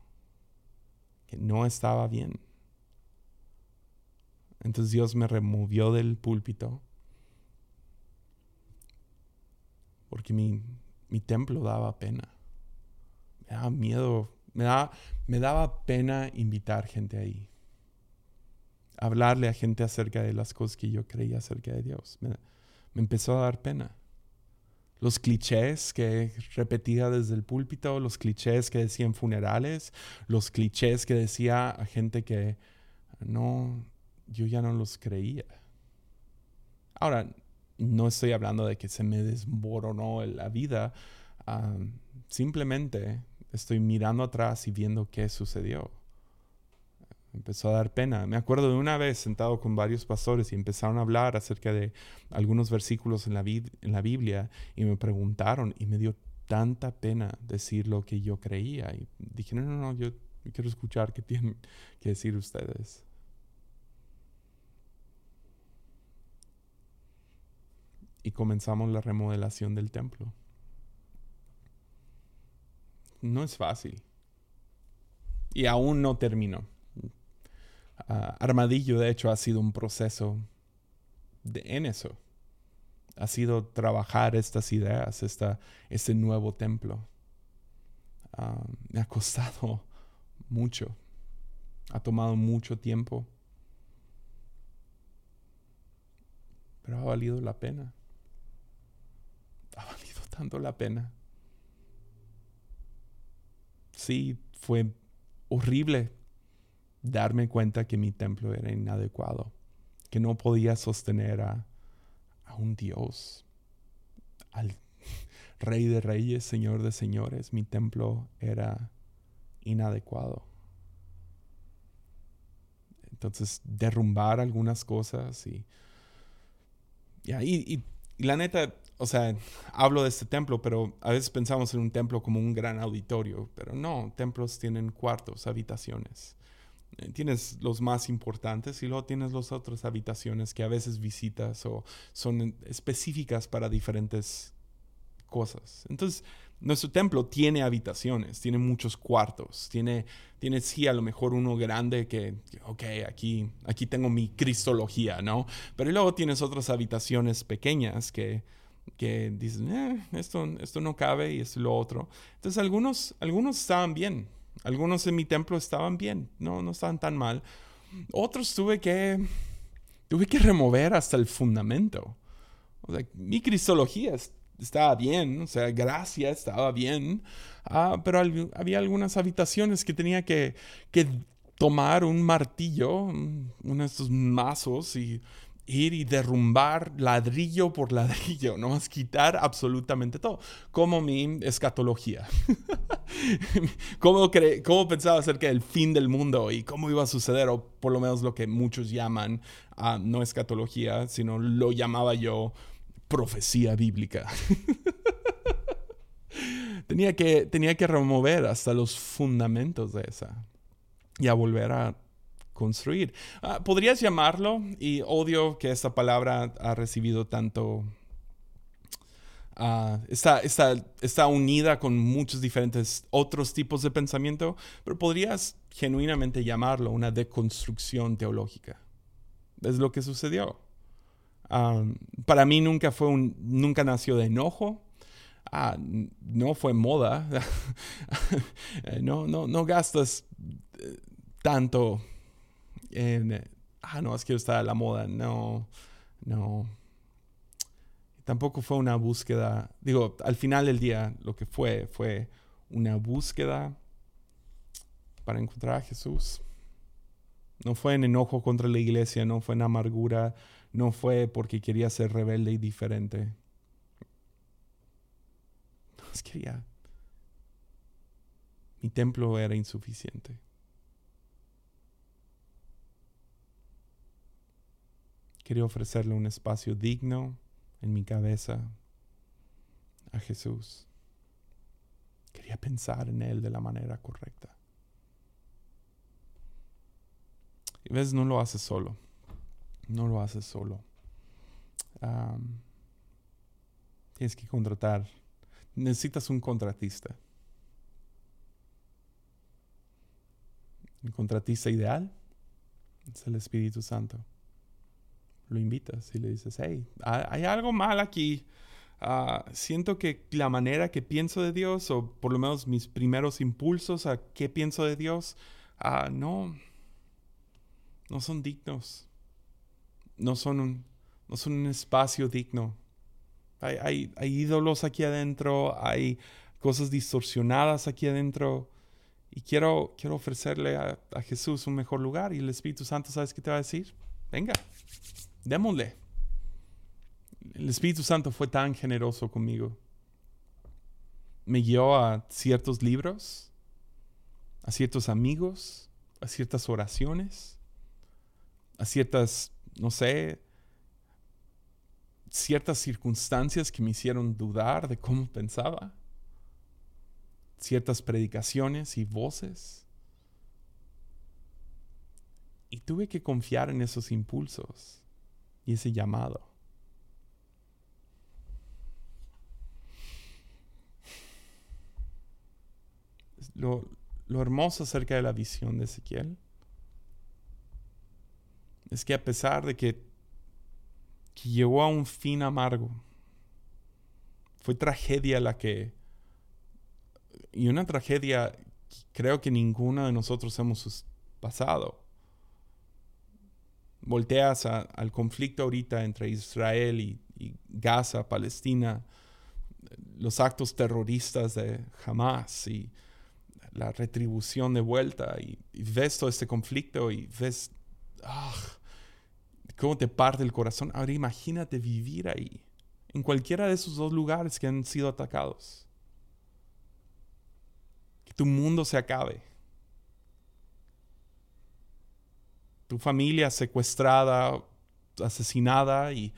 que no estaba bien. Entonces Dios me removió del púlpito porque mi, mi templo daba pena. Me daba miedo, me daba, me daba pena invitar gente ahí. Hablarle a gente acerca de las cosas que yo creía acerca de Dios. Me, me empezó a dar pena. Los clichés que repetía desde el púlpito, los clichés que decía en funerales, los clichés que decía a gente que no, yo ya no los creía. Ahora, no estoy hablando de que se me desmoronó la vida, simplemente estoy mirando atrás y viendo qué sucedió. Empezó a dar pena. Me acuerdo de una vez sentado con varios pastores y empezaron a hablar acerca de algunos versículos en la, en la Biblia y me preguntaron y me dio tanta pena decir lo que yo creía. Y dije, no, no, no, yo quiero escuchar qué tienen que decir ustedes. y comenzamos la remodelación del templo. No es fácil. Y aún no terminó. Ah, Armadillo, de hecho, ha sido un proceso de, en eso. Ha sido trabajar estas ideas, esta, este nuevo templo. Ah, me ha costado mucho. Ha tomado mucho tiempo. Pero ha valido la pena ha valido tanto la pena. Sí, fue horrible darme cuenta que mi templo era inadecuado, que no podía sostener a, a un Dios, al [LAUGHS] Rey de Reyes, Señor de Señores. Mi templo era inadecuado. Entonces, derrumbar algunas cosas y, y, y, y la neta, o sea, hablo de este templo, pero a veces pensamos en un templo como un gran auditorio, pero no, templos tienen cuartos, habitaciones. Eh, tienes los más importantes y luego tienes las otras habitaciones que a veces visitas o son específicas para diferentes cosas. Entonces, nuestro templo tiene habitaciones, tiene muchos cuartos, tiene, tiene sí a lo mejor uno grande que, ok, aquí, aquí tengo mi cristología, ¿no? Pero luego tienes otras habitaciones pequeñas que, que dicen, eh, esto, esto no cabe y esto lo otro. Entonces algunos, algunos estaban bien, algunos en mi templo estaban bien, no, no estaban tan mal. Otros tuve que, tuve que remover hasta el fundamento. Mi cristología estaba bien, o sea, gracia estaba bien, ah, pero había algunas habitaciones que tenía que, que tomar un martillo, uno de estos mazos y ir y derrumbar ladrillo por ladrillo, [LAUGHS] no más quitar absolutamente todo, como mi escatología. [LAUGHS] ¿Cómo, ¿Cómo, pensaba acerca del fin del mundo y cómo iba a suceder, o por lo menos lo que muchos llaman, uh, no escatología, sino lo llamaba yo profecía bíblica. [LAUGHS] tenía, que, tenía que remover hasta los fundamentos de esa y a volver a construir. Ah, Podrías llamarlo, y odio que esta palabra ha recibido tanto... Uh, está, está, está, unida con muchos diferentes otros tipos de pensamiento, pero podrías genuinamente llamarlo una deconstrucción teológica. Es lo que sucedió. para mí nunca fue un, nunca nació de enojo. Ah, no fue moda. [LAUGHS] no, no, no gastas eh, tanto en, ah, no, es que está a la moda. No, no. Tampoco fue una búsqueda, digo, al final del día lo que fue fue una búsqueda para encontrar a Jesús. No fue en enojo contra la iglesia, no fue en amargura, no fue porque quería ser rebelde y diferente. No, quería. Mi templo era insuficiente. Quería ofrecerle un espacio digno en mi cabeza a Jesús. Quería pensar en Él de la manera correcta. Y ves, no lo haces solo. No lo haces solo. tienes que contratar. Necesitas un contratista. El contratista ideal es el Espíritu Santo. Lo invitas y le dices, hey, hay algo mal aquí. Ah, siento que la manera que pienso de Dios, o por lo menos mis primeros impulsos a qué pienso de Dios, uh, no, no son dignos. No son un, no son un espacio digno. Hay, hay, ídolos aquí adentro, hay cosas distorsionadas aquí adentro. Y quiero, quiero ofrecerle a, a Jesús un mejor lugar. Y el Espíritu Santo, ¿sabes qué te va a decir? Venga, démosle el Espíritu Santo fue tan generoso conmigo. Me guió a ciertos libros, a ciertos amigos, a ciertas oraciones, a ciertas, no sé, ciertas circunstancias que me hicieron dudar de cómo pensaba, ciertas predicaciones y voces. Y tuve que confiar en esos impulsos y ese llamado. lo, hermoso acerca de la visión de Ezequiel es que a pesar de que, que llegó a un fin amargo, fue tragedia la que... Y una tragedia creo que ninguno de nosotros hemos pasado. Volteas al conflicto ahorita entre Israel y, Gaza, Palestina, los actos terroristas de Hamas y la retribución de vuelta y, ves todo este conflicto y ves ah, cómo te parte el corazón. Ahora imagínate vivir ahí, en cualquiera de esos dos lugares que han sido atacados. Que tu mundo se acabe. Tu familia secuestrada, asesinada y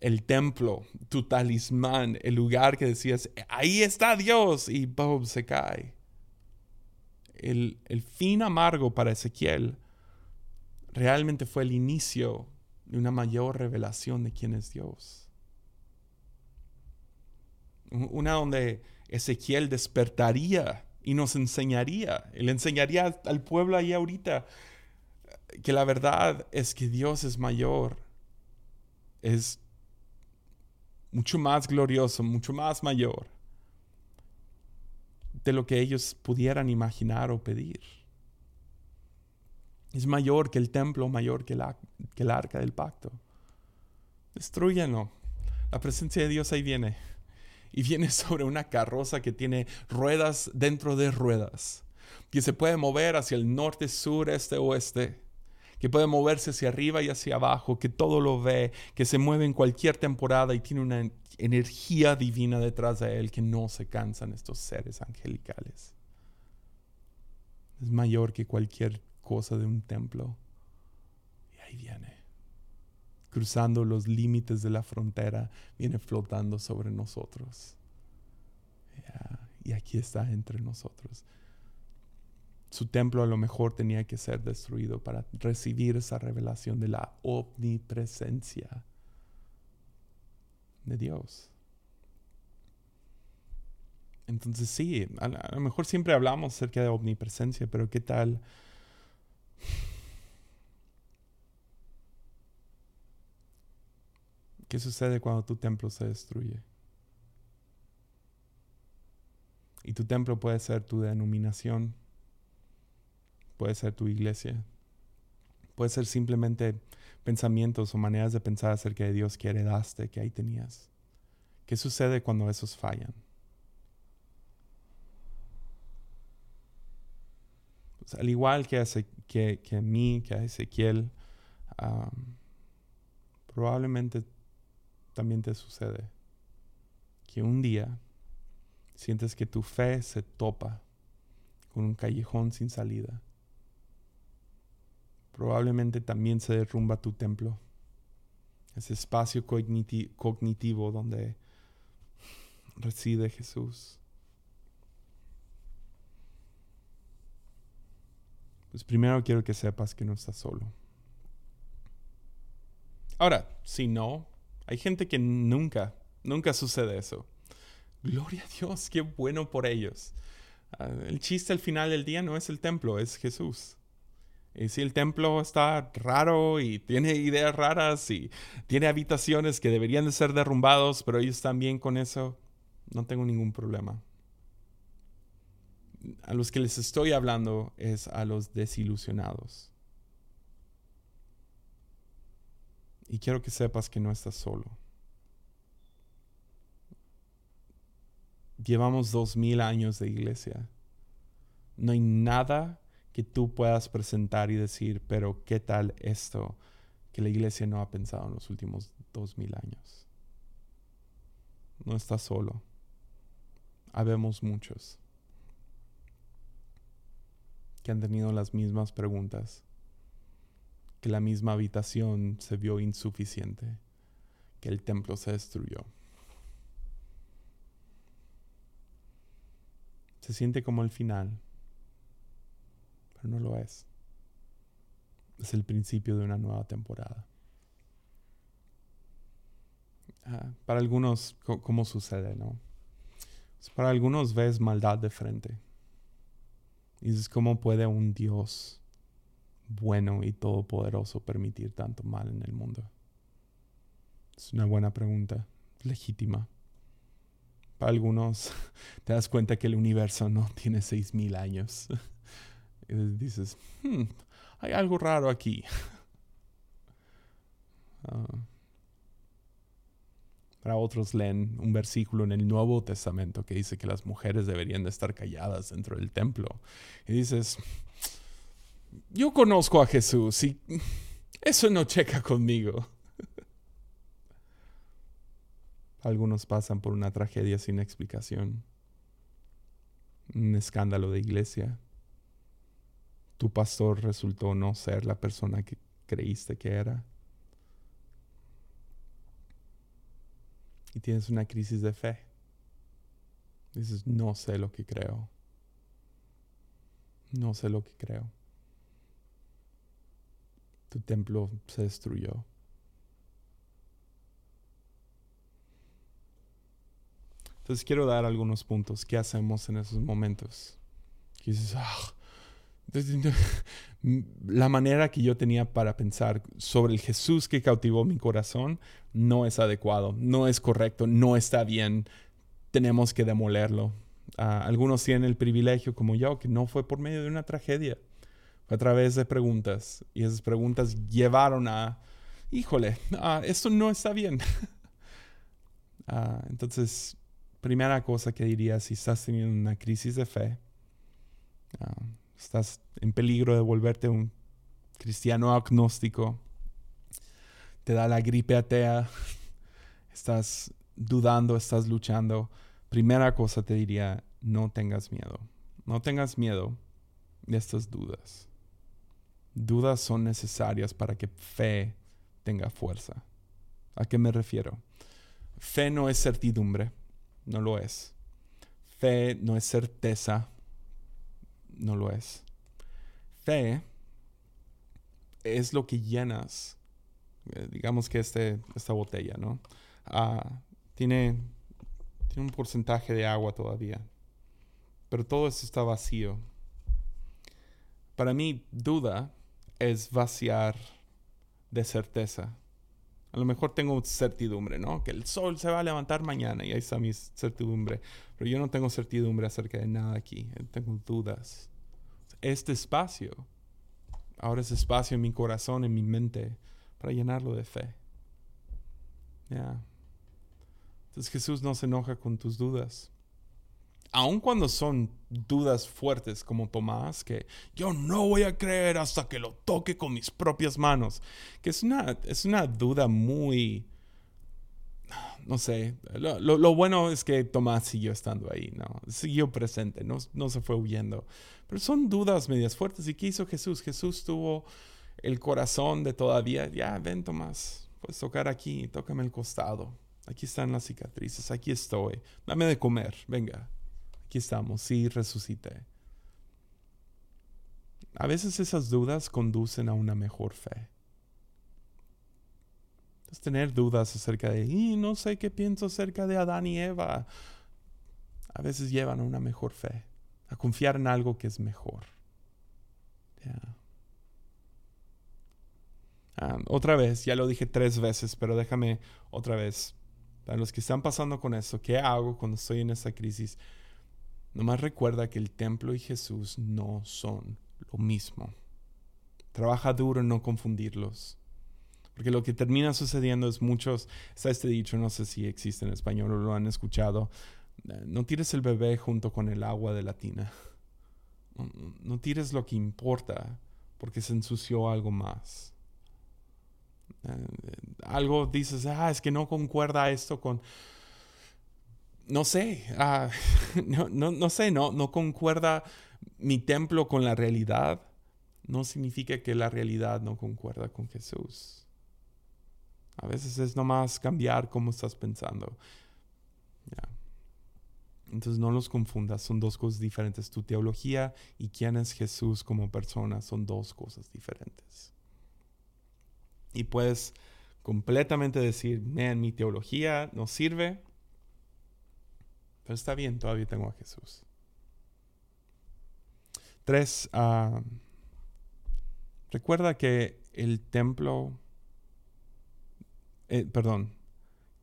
el templo, tu talismán, el lugar que decías, ahí está Dios y boom, se cae el, fin amargo para Ezequiel realmente fue el inicio de una mayor revelación de quién es Dios. Una donde Ezequiel despertaría y nos enseñaría, él enseñaría al pueblo ahí ahorita que la verdad es que Dios es mayor, es mucho más glorioso, mucho más mayor de lo que ellos pudieran imaginar o pedir. Es mayor que el templo, mayor que, la, que el arca del pacto. Destruyanlo. La presencia de Dios ahí viene. Y viene sobre una carroza que tiene ruedas dentro de ruedas. Que se puede mover hacia el norte, sur, este, oeste. Que puede moverse hacia arriba y hacia abajo. Que todo lo ve. Que se mueve en cualquier temporada y tiene una energía divina detrás de él que no se cansan estos seres angelicales. Es mayor que cualquier cosa de un templo. Y ahí viene, cruzando los límites de la frontera, viene flotando sobre nosotros. Y aquí está entre nosotros. Su templo a lo mejor tenía que ser destruido para recibir esa revelación de la omnipresencia de Dios. Entonces sí, a, lo mejor siempre hablamos acerca de omnipresencia, pero ¿qué tal? ¿Qué sucede cuando tu templo se destruye? Y tu templo puede ser tu denominación, puede ser tu iglesia, puede ser simplemente pensamientos o maneras de pensar acerca de Dios que heredaste, que ahí tenías. ¿Qué sucede cuando esos fallan? Pues, al igual que, que, que, a mí, que a Ezequiel, probablemente también te sucede que un día sientes que tu fe se topa con un callejón sin salida probablemente también se derrumba tu templo ese espacio cognitivo donde reside Jesús. Pues primero quiero que sepas que no estás solo. Ahora, si no, hay gente que nunca, nunca sucede eso. Gloria a Dios, qué bueno por ellos. Ah, el chiste al final del día no es el templo, es Jesús. Y si el templo está raro y tiene ideas raras y tiene habitaciones que deberían de ser derrumbados, pero ellos están bien con eso, no tengo ningún problema. A los que les estoy hablando es a los desilusionados. Y quiero que sepas que no estás solo. Llevamos dos mil años de iglesia. No hay nada que tú puedas presentar y decir, pero ¿qué tal esto que la iglesia no ha pensado en los últimos dos mil años? No estás solo. Habemos muchos que han tenido las mismas preguntas, que la misma habitación se vio insuficiente, que el templo se destruyó. Se siente como el final no lo es. Es el principio de una nueva temporada. Ah, para algunos, ¿cómo sucede, no? Pues para algunos ves maldad de frente. Y dices, ¿cómo puede un Dios bueno y todopoderoso permitir tanto mal en el mundo? Es una buena pregunta, legítima. Para algunos [LAUGHS] te das cuenta que el universo no tiene seis mil años. [LAUGHS] Dices, hmm, hay algo raro aquí. [LAUGHS] Ah. para otros leen un versículo en el Nuevo Testamento que dice que las mujeres deberían de estar calladas dentro del templo. Y dices, yo conozco a Jesús y eso no checa conmigo. [LAUGHS] Algunos pasan por una tragedia sin explicación, un escándalo de iglesia, tu pastor resultó no ser la persona que creíste que era. Y tienes una crisis de fe. Dices, no sé lo que creo. No sé lo que creo. Tu templo se destruyó. Entonces quiero dar algunos puntos. ¿Qué hacemos en esos momentos? dices, ah, [LAUGHS] la manera que yo tenía para pensar sobre el Jesús que cautivó mi corazón no es adecuado, no es correcto, no está bien. Tenemos que demolerlo. Ah, algunos tienen el privilegio, como yo, que no fue por medio de una tragedia, fue a través de preguntas. Y esas preguntas llevaron a, híjole, ah, esto no está bien. [LAUGHS] Ah, entonces, primera cosa que diría, si estás teniendo una crisis de fe, estás en peligro de volverte un cristiano agnóstico, te da la gripe atea, [LAUGHS] estás dudando, estás luchando, primera cosa te diría, no tengas miedo. No tengas miedo de estas dudas. Dudas son necesarias para que fe tenga fuerza. ¿A qué me refiero? Fe no es certidumbre, no lo es. Fe no es certeza, no lo es. Fe es lo que llenas, eh, digamos que este, esta botella, ¿no? Ah, tiene, tiene un porcentaje de agua todavía, pero todo esto está vacío. Para mí, duda es vaciar de certeza. A lo mejor tengo certidumbre, ¿no? Que el sol se va a levantar mañana y ahí está mi certidumbre. Pero yo no tengo certidumbre acerca de nada aquí. Tengo dudas este espacio, ahora es espacio en mi corazón, en mi mente, para llenarlo de fe. Entonces Jesús no se enoja con tus dudas. Aun cuando son dudas fuertes como Tomás, que yo no voy a creer hasta que lo toque con mis propias manos, que es una, es una duda muy no sé, lo, bueno es que Tomás siguió estando ahí, ¿no? Siguió presente, no, no se fue huyendo. Pero son dudas medias fuertes. ¿Y qué hizo Jesús? Jesús tuvo el corazón de todavía, ya, ven Tomás, Puedes tocar aquí, tócame el costado. Aquí están las cicatrices, aquí estoy. Dame de comer, venga. Aquí estamos, sí, resucité. A veces esas dudas conducen a una mejor fe. Es tener dudas acerca de, y no sé qué pienso acerca de Adán y Eva, a veces llevan a una mejor fe, a confiar en algo que es mejor. Ah, otra vez, ya lo dije tres veces, pero déjame otra vez. Para los que están pasando con eso, ¿qué hago cuando estoy en esta crisis? Nomás recuerda que el templo y Jesús no son lo mismo. Trabaja duro en no confundirlos. Porque lo que termina sucediendo es muchos, está este dicho, no sé si existe en español o lo han escuchado, eh, no tires el bebé junto con el agua de la tina. No, tires lo que importa porque se ensució algo más. Eh, algo dices, ah, es que no concuerda esto con... No sé, ah, [LAUGHS] no, no, sé, no, no concuerda mi templo con la realidad. No significa que la realidad no concuerda con Jesús. A veces es nomás cambiar cómo estás pensando. Entonces no los confundas, son dos cosas diferentes. Tu teología y quién es Jesús como persona son dos cosas diferentes. Y puedes completamente decir, man, mi teología no sirve, pero está bien, todavía tengo a Jesús. Tres, ah, recuerda que el templo, eh, perdón,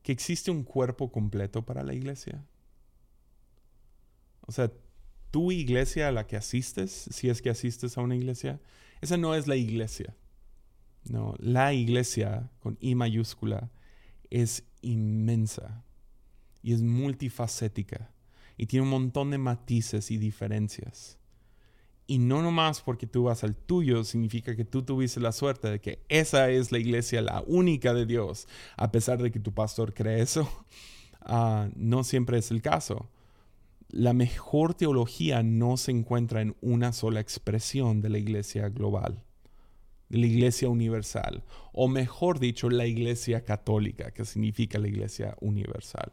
que existe un cuerpo completo para la iglesia. O sea, tu iglesia a la que asistes, si es que asistes a una iglesia, esa no es la iglesia. No, la iglesia con I mayúscula es inmensa y es multifacética y tiene un montón de matices y diferencias. Y no nomás porque tú vas al tuyo significa que tú tuviste la suerte de que esa es la iglesia, la única de Dios, a pesar de que tu pastor cree eso. [LAUGHS] Ah, no siempre es el caso la mejor teología no se encuentra en una sola expresión de la iglesia global, de la iglesia universal, o mejor dicho, la iglesia católica, que significa la iglesia universal.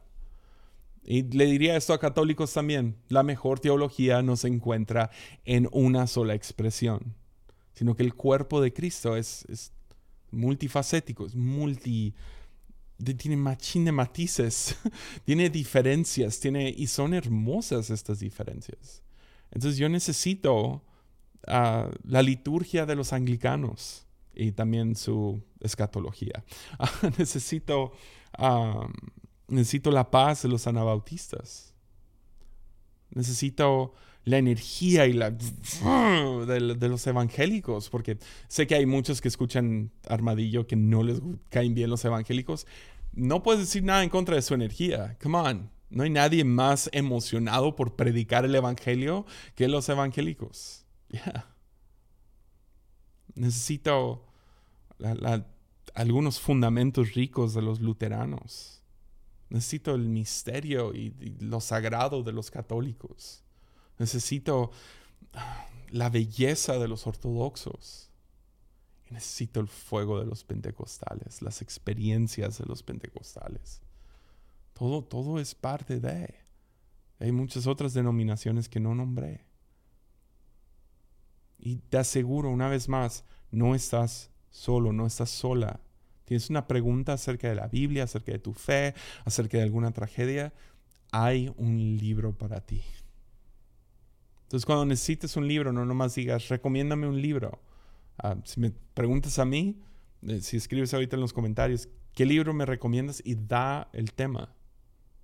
Y le diría esto a católicos también, la mejor teología no se encuentra en una sola expresión, sino que el cuerpo de Cristo es, es multifacético, es multi tiene machín de matices, [LAUGHS] tiene diferencias, tiene, y son hermosas estas diferencias. Entonces yo necesito ah, la liturgia de los anglicanos y también su escatología. [LAUGHS] necesito, necesito la paz de los anabautistas. Necesito la energía y la [LAUGHS] de, los evangélicos, porque sé que hay muchos que escuchan Armadillo que no les caen bien los evangélicos. No puedes decir nada en contra de su energía. Come on. No hay nadie más emocionado por predicar el evangelio que los evangélicos. [LAUGHS] Necesito algunos fundamentos ricos de los luteranos. Necesito el misterio y lo sagrado de los católicos. Necesito ah, la belleza de los ortodoxos. Necesito el fuego de los pentecostales, las experiencias de los pentecostales. Todo, todo es parte de. Hay muchas otras denominaciones que no nombré. Y te aseguro una vez más, no estás solo, no estás sola. Tienes una pregunta acerca de la Biblia, acerca de tu fe, acerca de alguna tragedia. Hay un libro para ti. Entonces, cuando necesites un libro, no nomás digas, recomiéndame un libro. Ah, si me preguntas a mí, eh, si escribes ahorita en los comentarios, ¿qué libro me recomiendas? Y da el tema.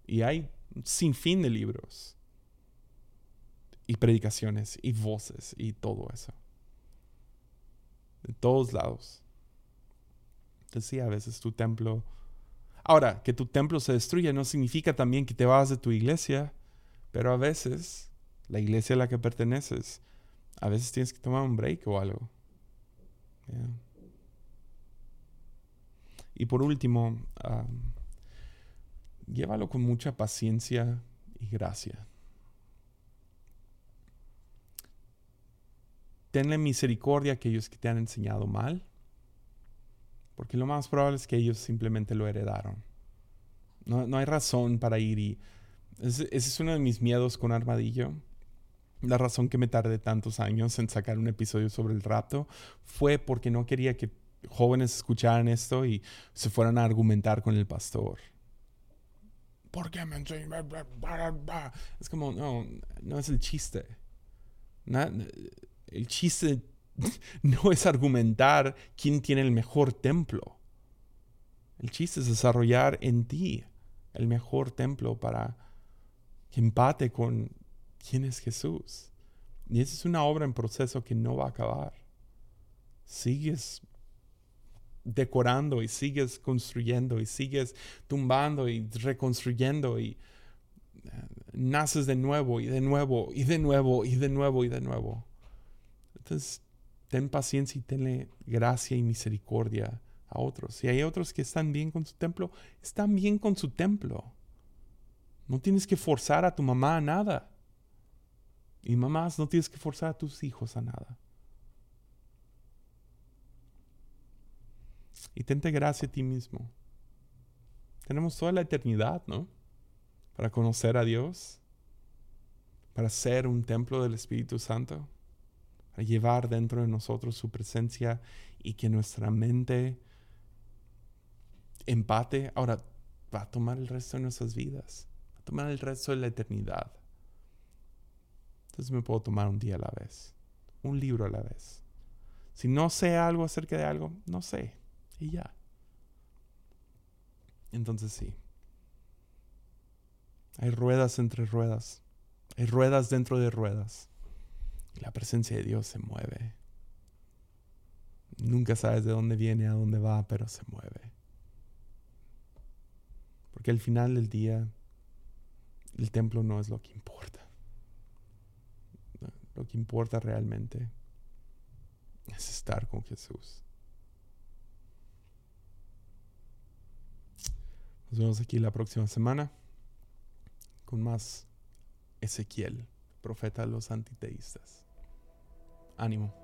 Y hay un sinfín de libros. Y predicaciones, y voces, y todo eso. De todos lados. Sí, a veces tu templo. Ahora, que tu templo se destruya no significa también que te vas de tu iglesia, pero a veces la iglesia a la que perteneces, a veces tienes que tomar un break o algo. Y por último, llévalo con mucha paciencia y gracia. Tenle misericordia a aquellos que te han enseñado mal, Porque lo más probable es que ellos simplemente lo heredaron. No, no hay razón para ir y... Ese, es uno de mis miedos con Armadillo. La razón que me tardé tantos años en sacar un episodio sobre el rapto fue porque no quería que jóvenes escucharan esto y se fueran a argumentar con el pastor. ¿Por qué me Es como, no, no es el chiste. el chiste [LAUGHS] no es argumentar quién tiene el mejor templo. El chiste es desarrollar en ti el mejor templo para que empate con quién es Jesús. Y esa es una obra en proceso que no va a acabar. Sigues decorando y sigues construyendo y sigues tumbando y reconstruyendo y eh, naces de nuevo y de nuevo y de nuevo y de nuevo y de nuevo. Entonces, ten paciencia y tenle gracia y misericordia a otros. Si hay otros que están bien con su templo, están bien con su templo. No tienes que forzar a tu mamá a nada. Y mamás, no tienes que forzar a tus hijos a nada. Y tente gracia a ti mismo. Tenemos toda la eternidad, ¿no? Para conocer a Dios, para ser un templo del Espíritu Santo, para llevar dentro de nosotros su presencia y que nuestra mente empate. Ahora, va a tomar el resto de nuestras vidas, va a tomar el resto de la eternidad. Entonces me puedo tomar un día a la vez, un libro a la vez. Si no sé algo acerca de algo, no sé. Y ya. Entonces sí. Hay ruedas entre ruedas. Hay ruedas dentro de ruedas. La presencia de Dios se mueve. Nunca sabes de dónde viene, a dónde va, pero se mueve. Porque al final del día, el templo no es lo que importa. Lo que importa realmente es estar con Jesús. Nos vemos aquí la próxima semana con más Ezequiel, profeta de los antiteístas. Ánimo.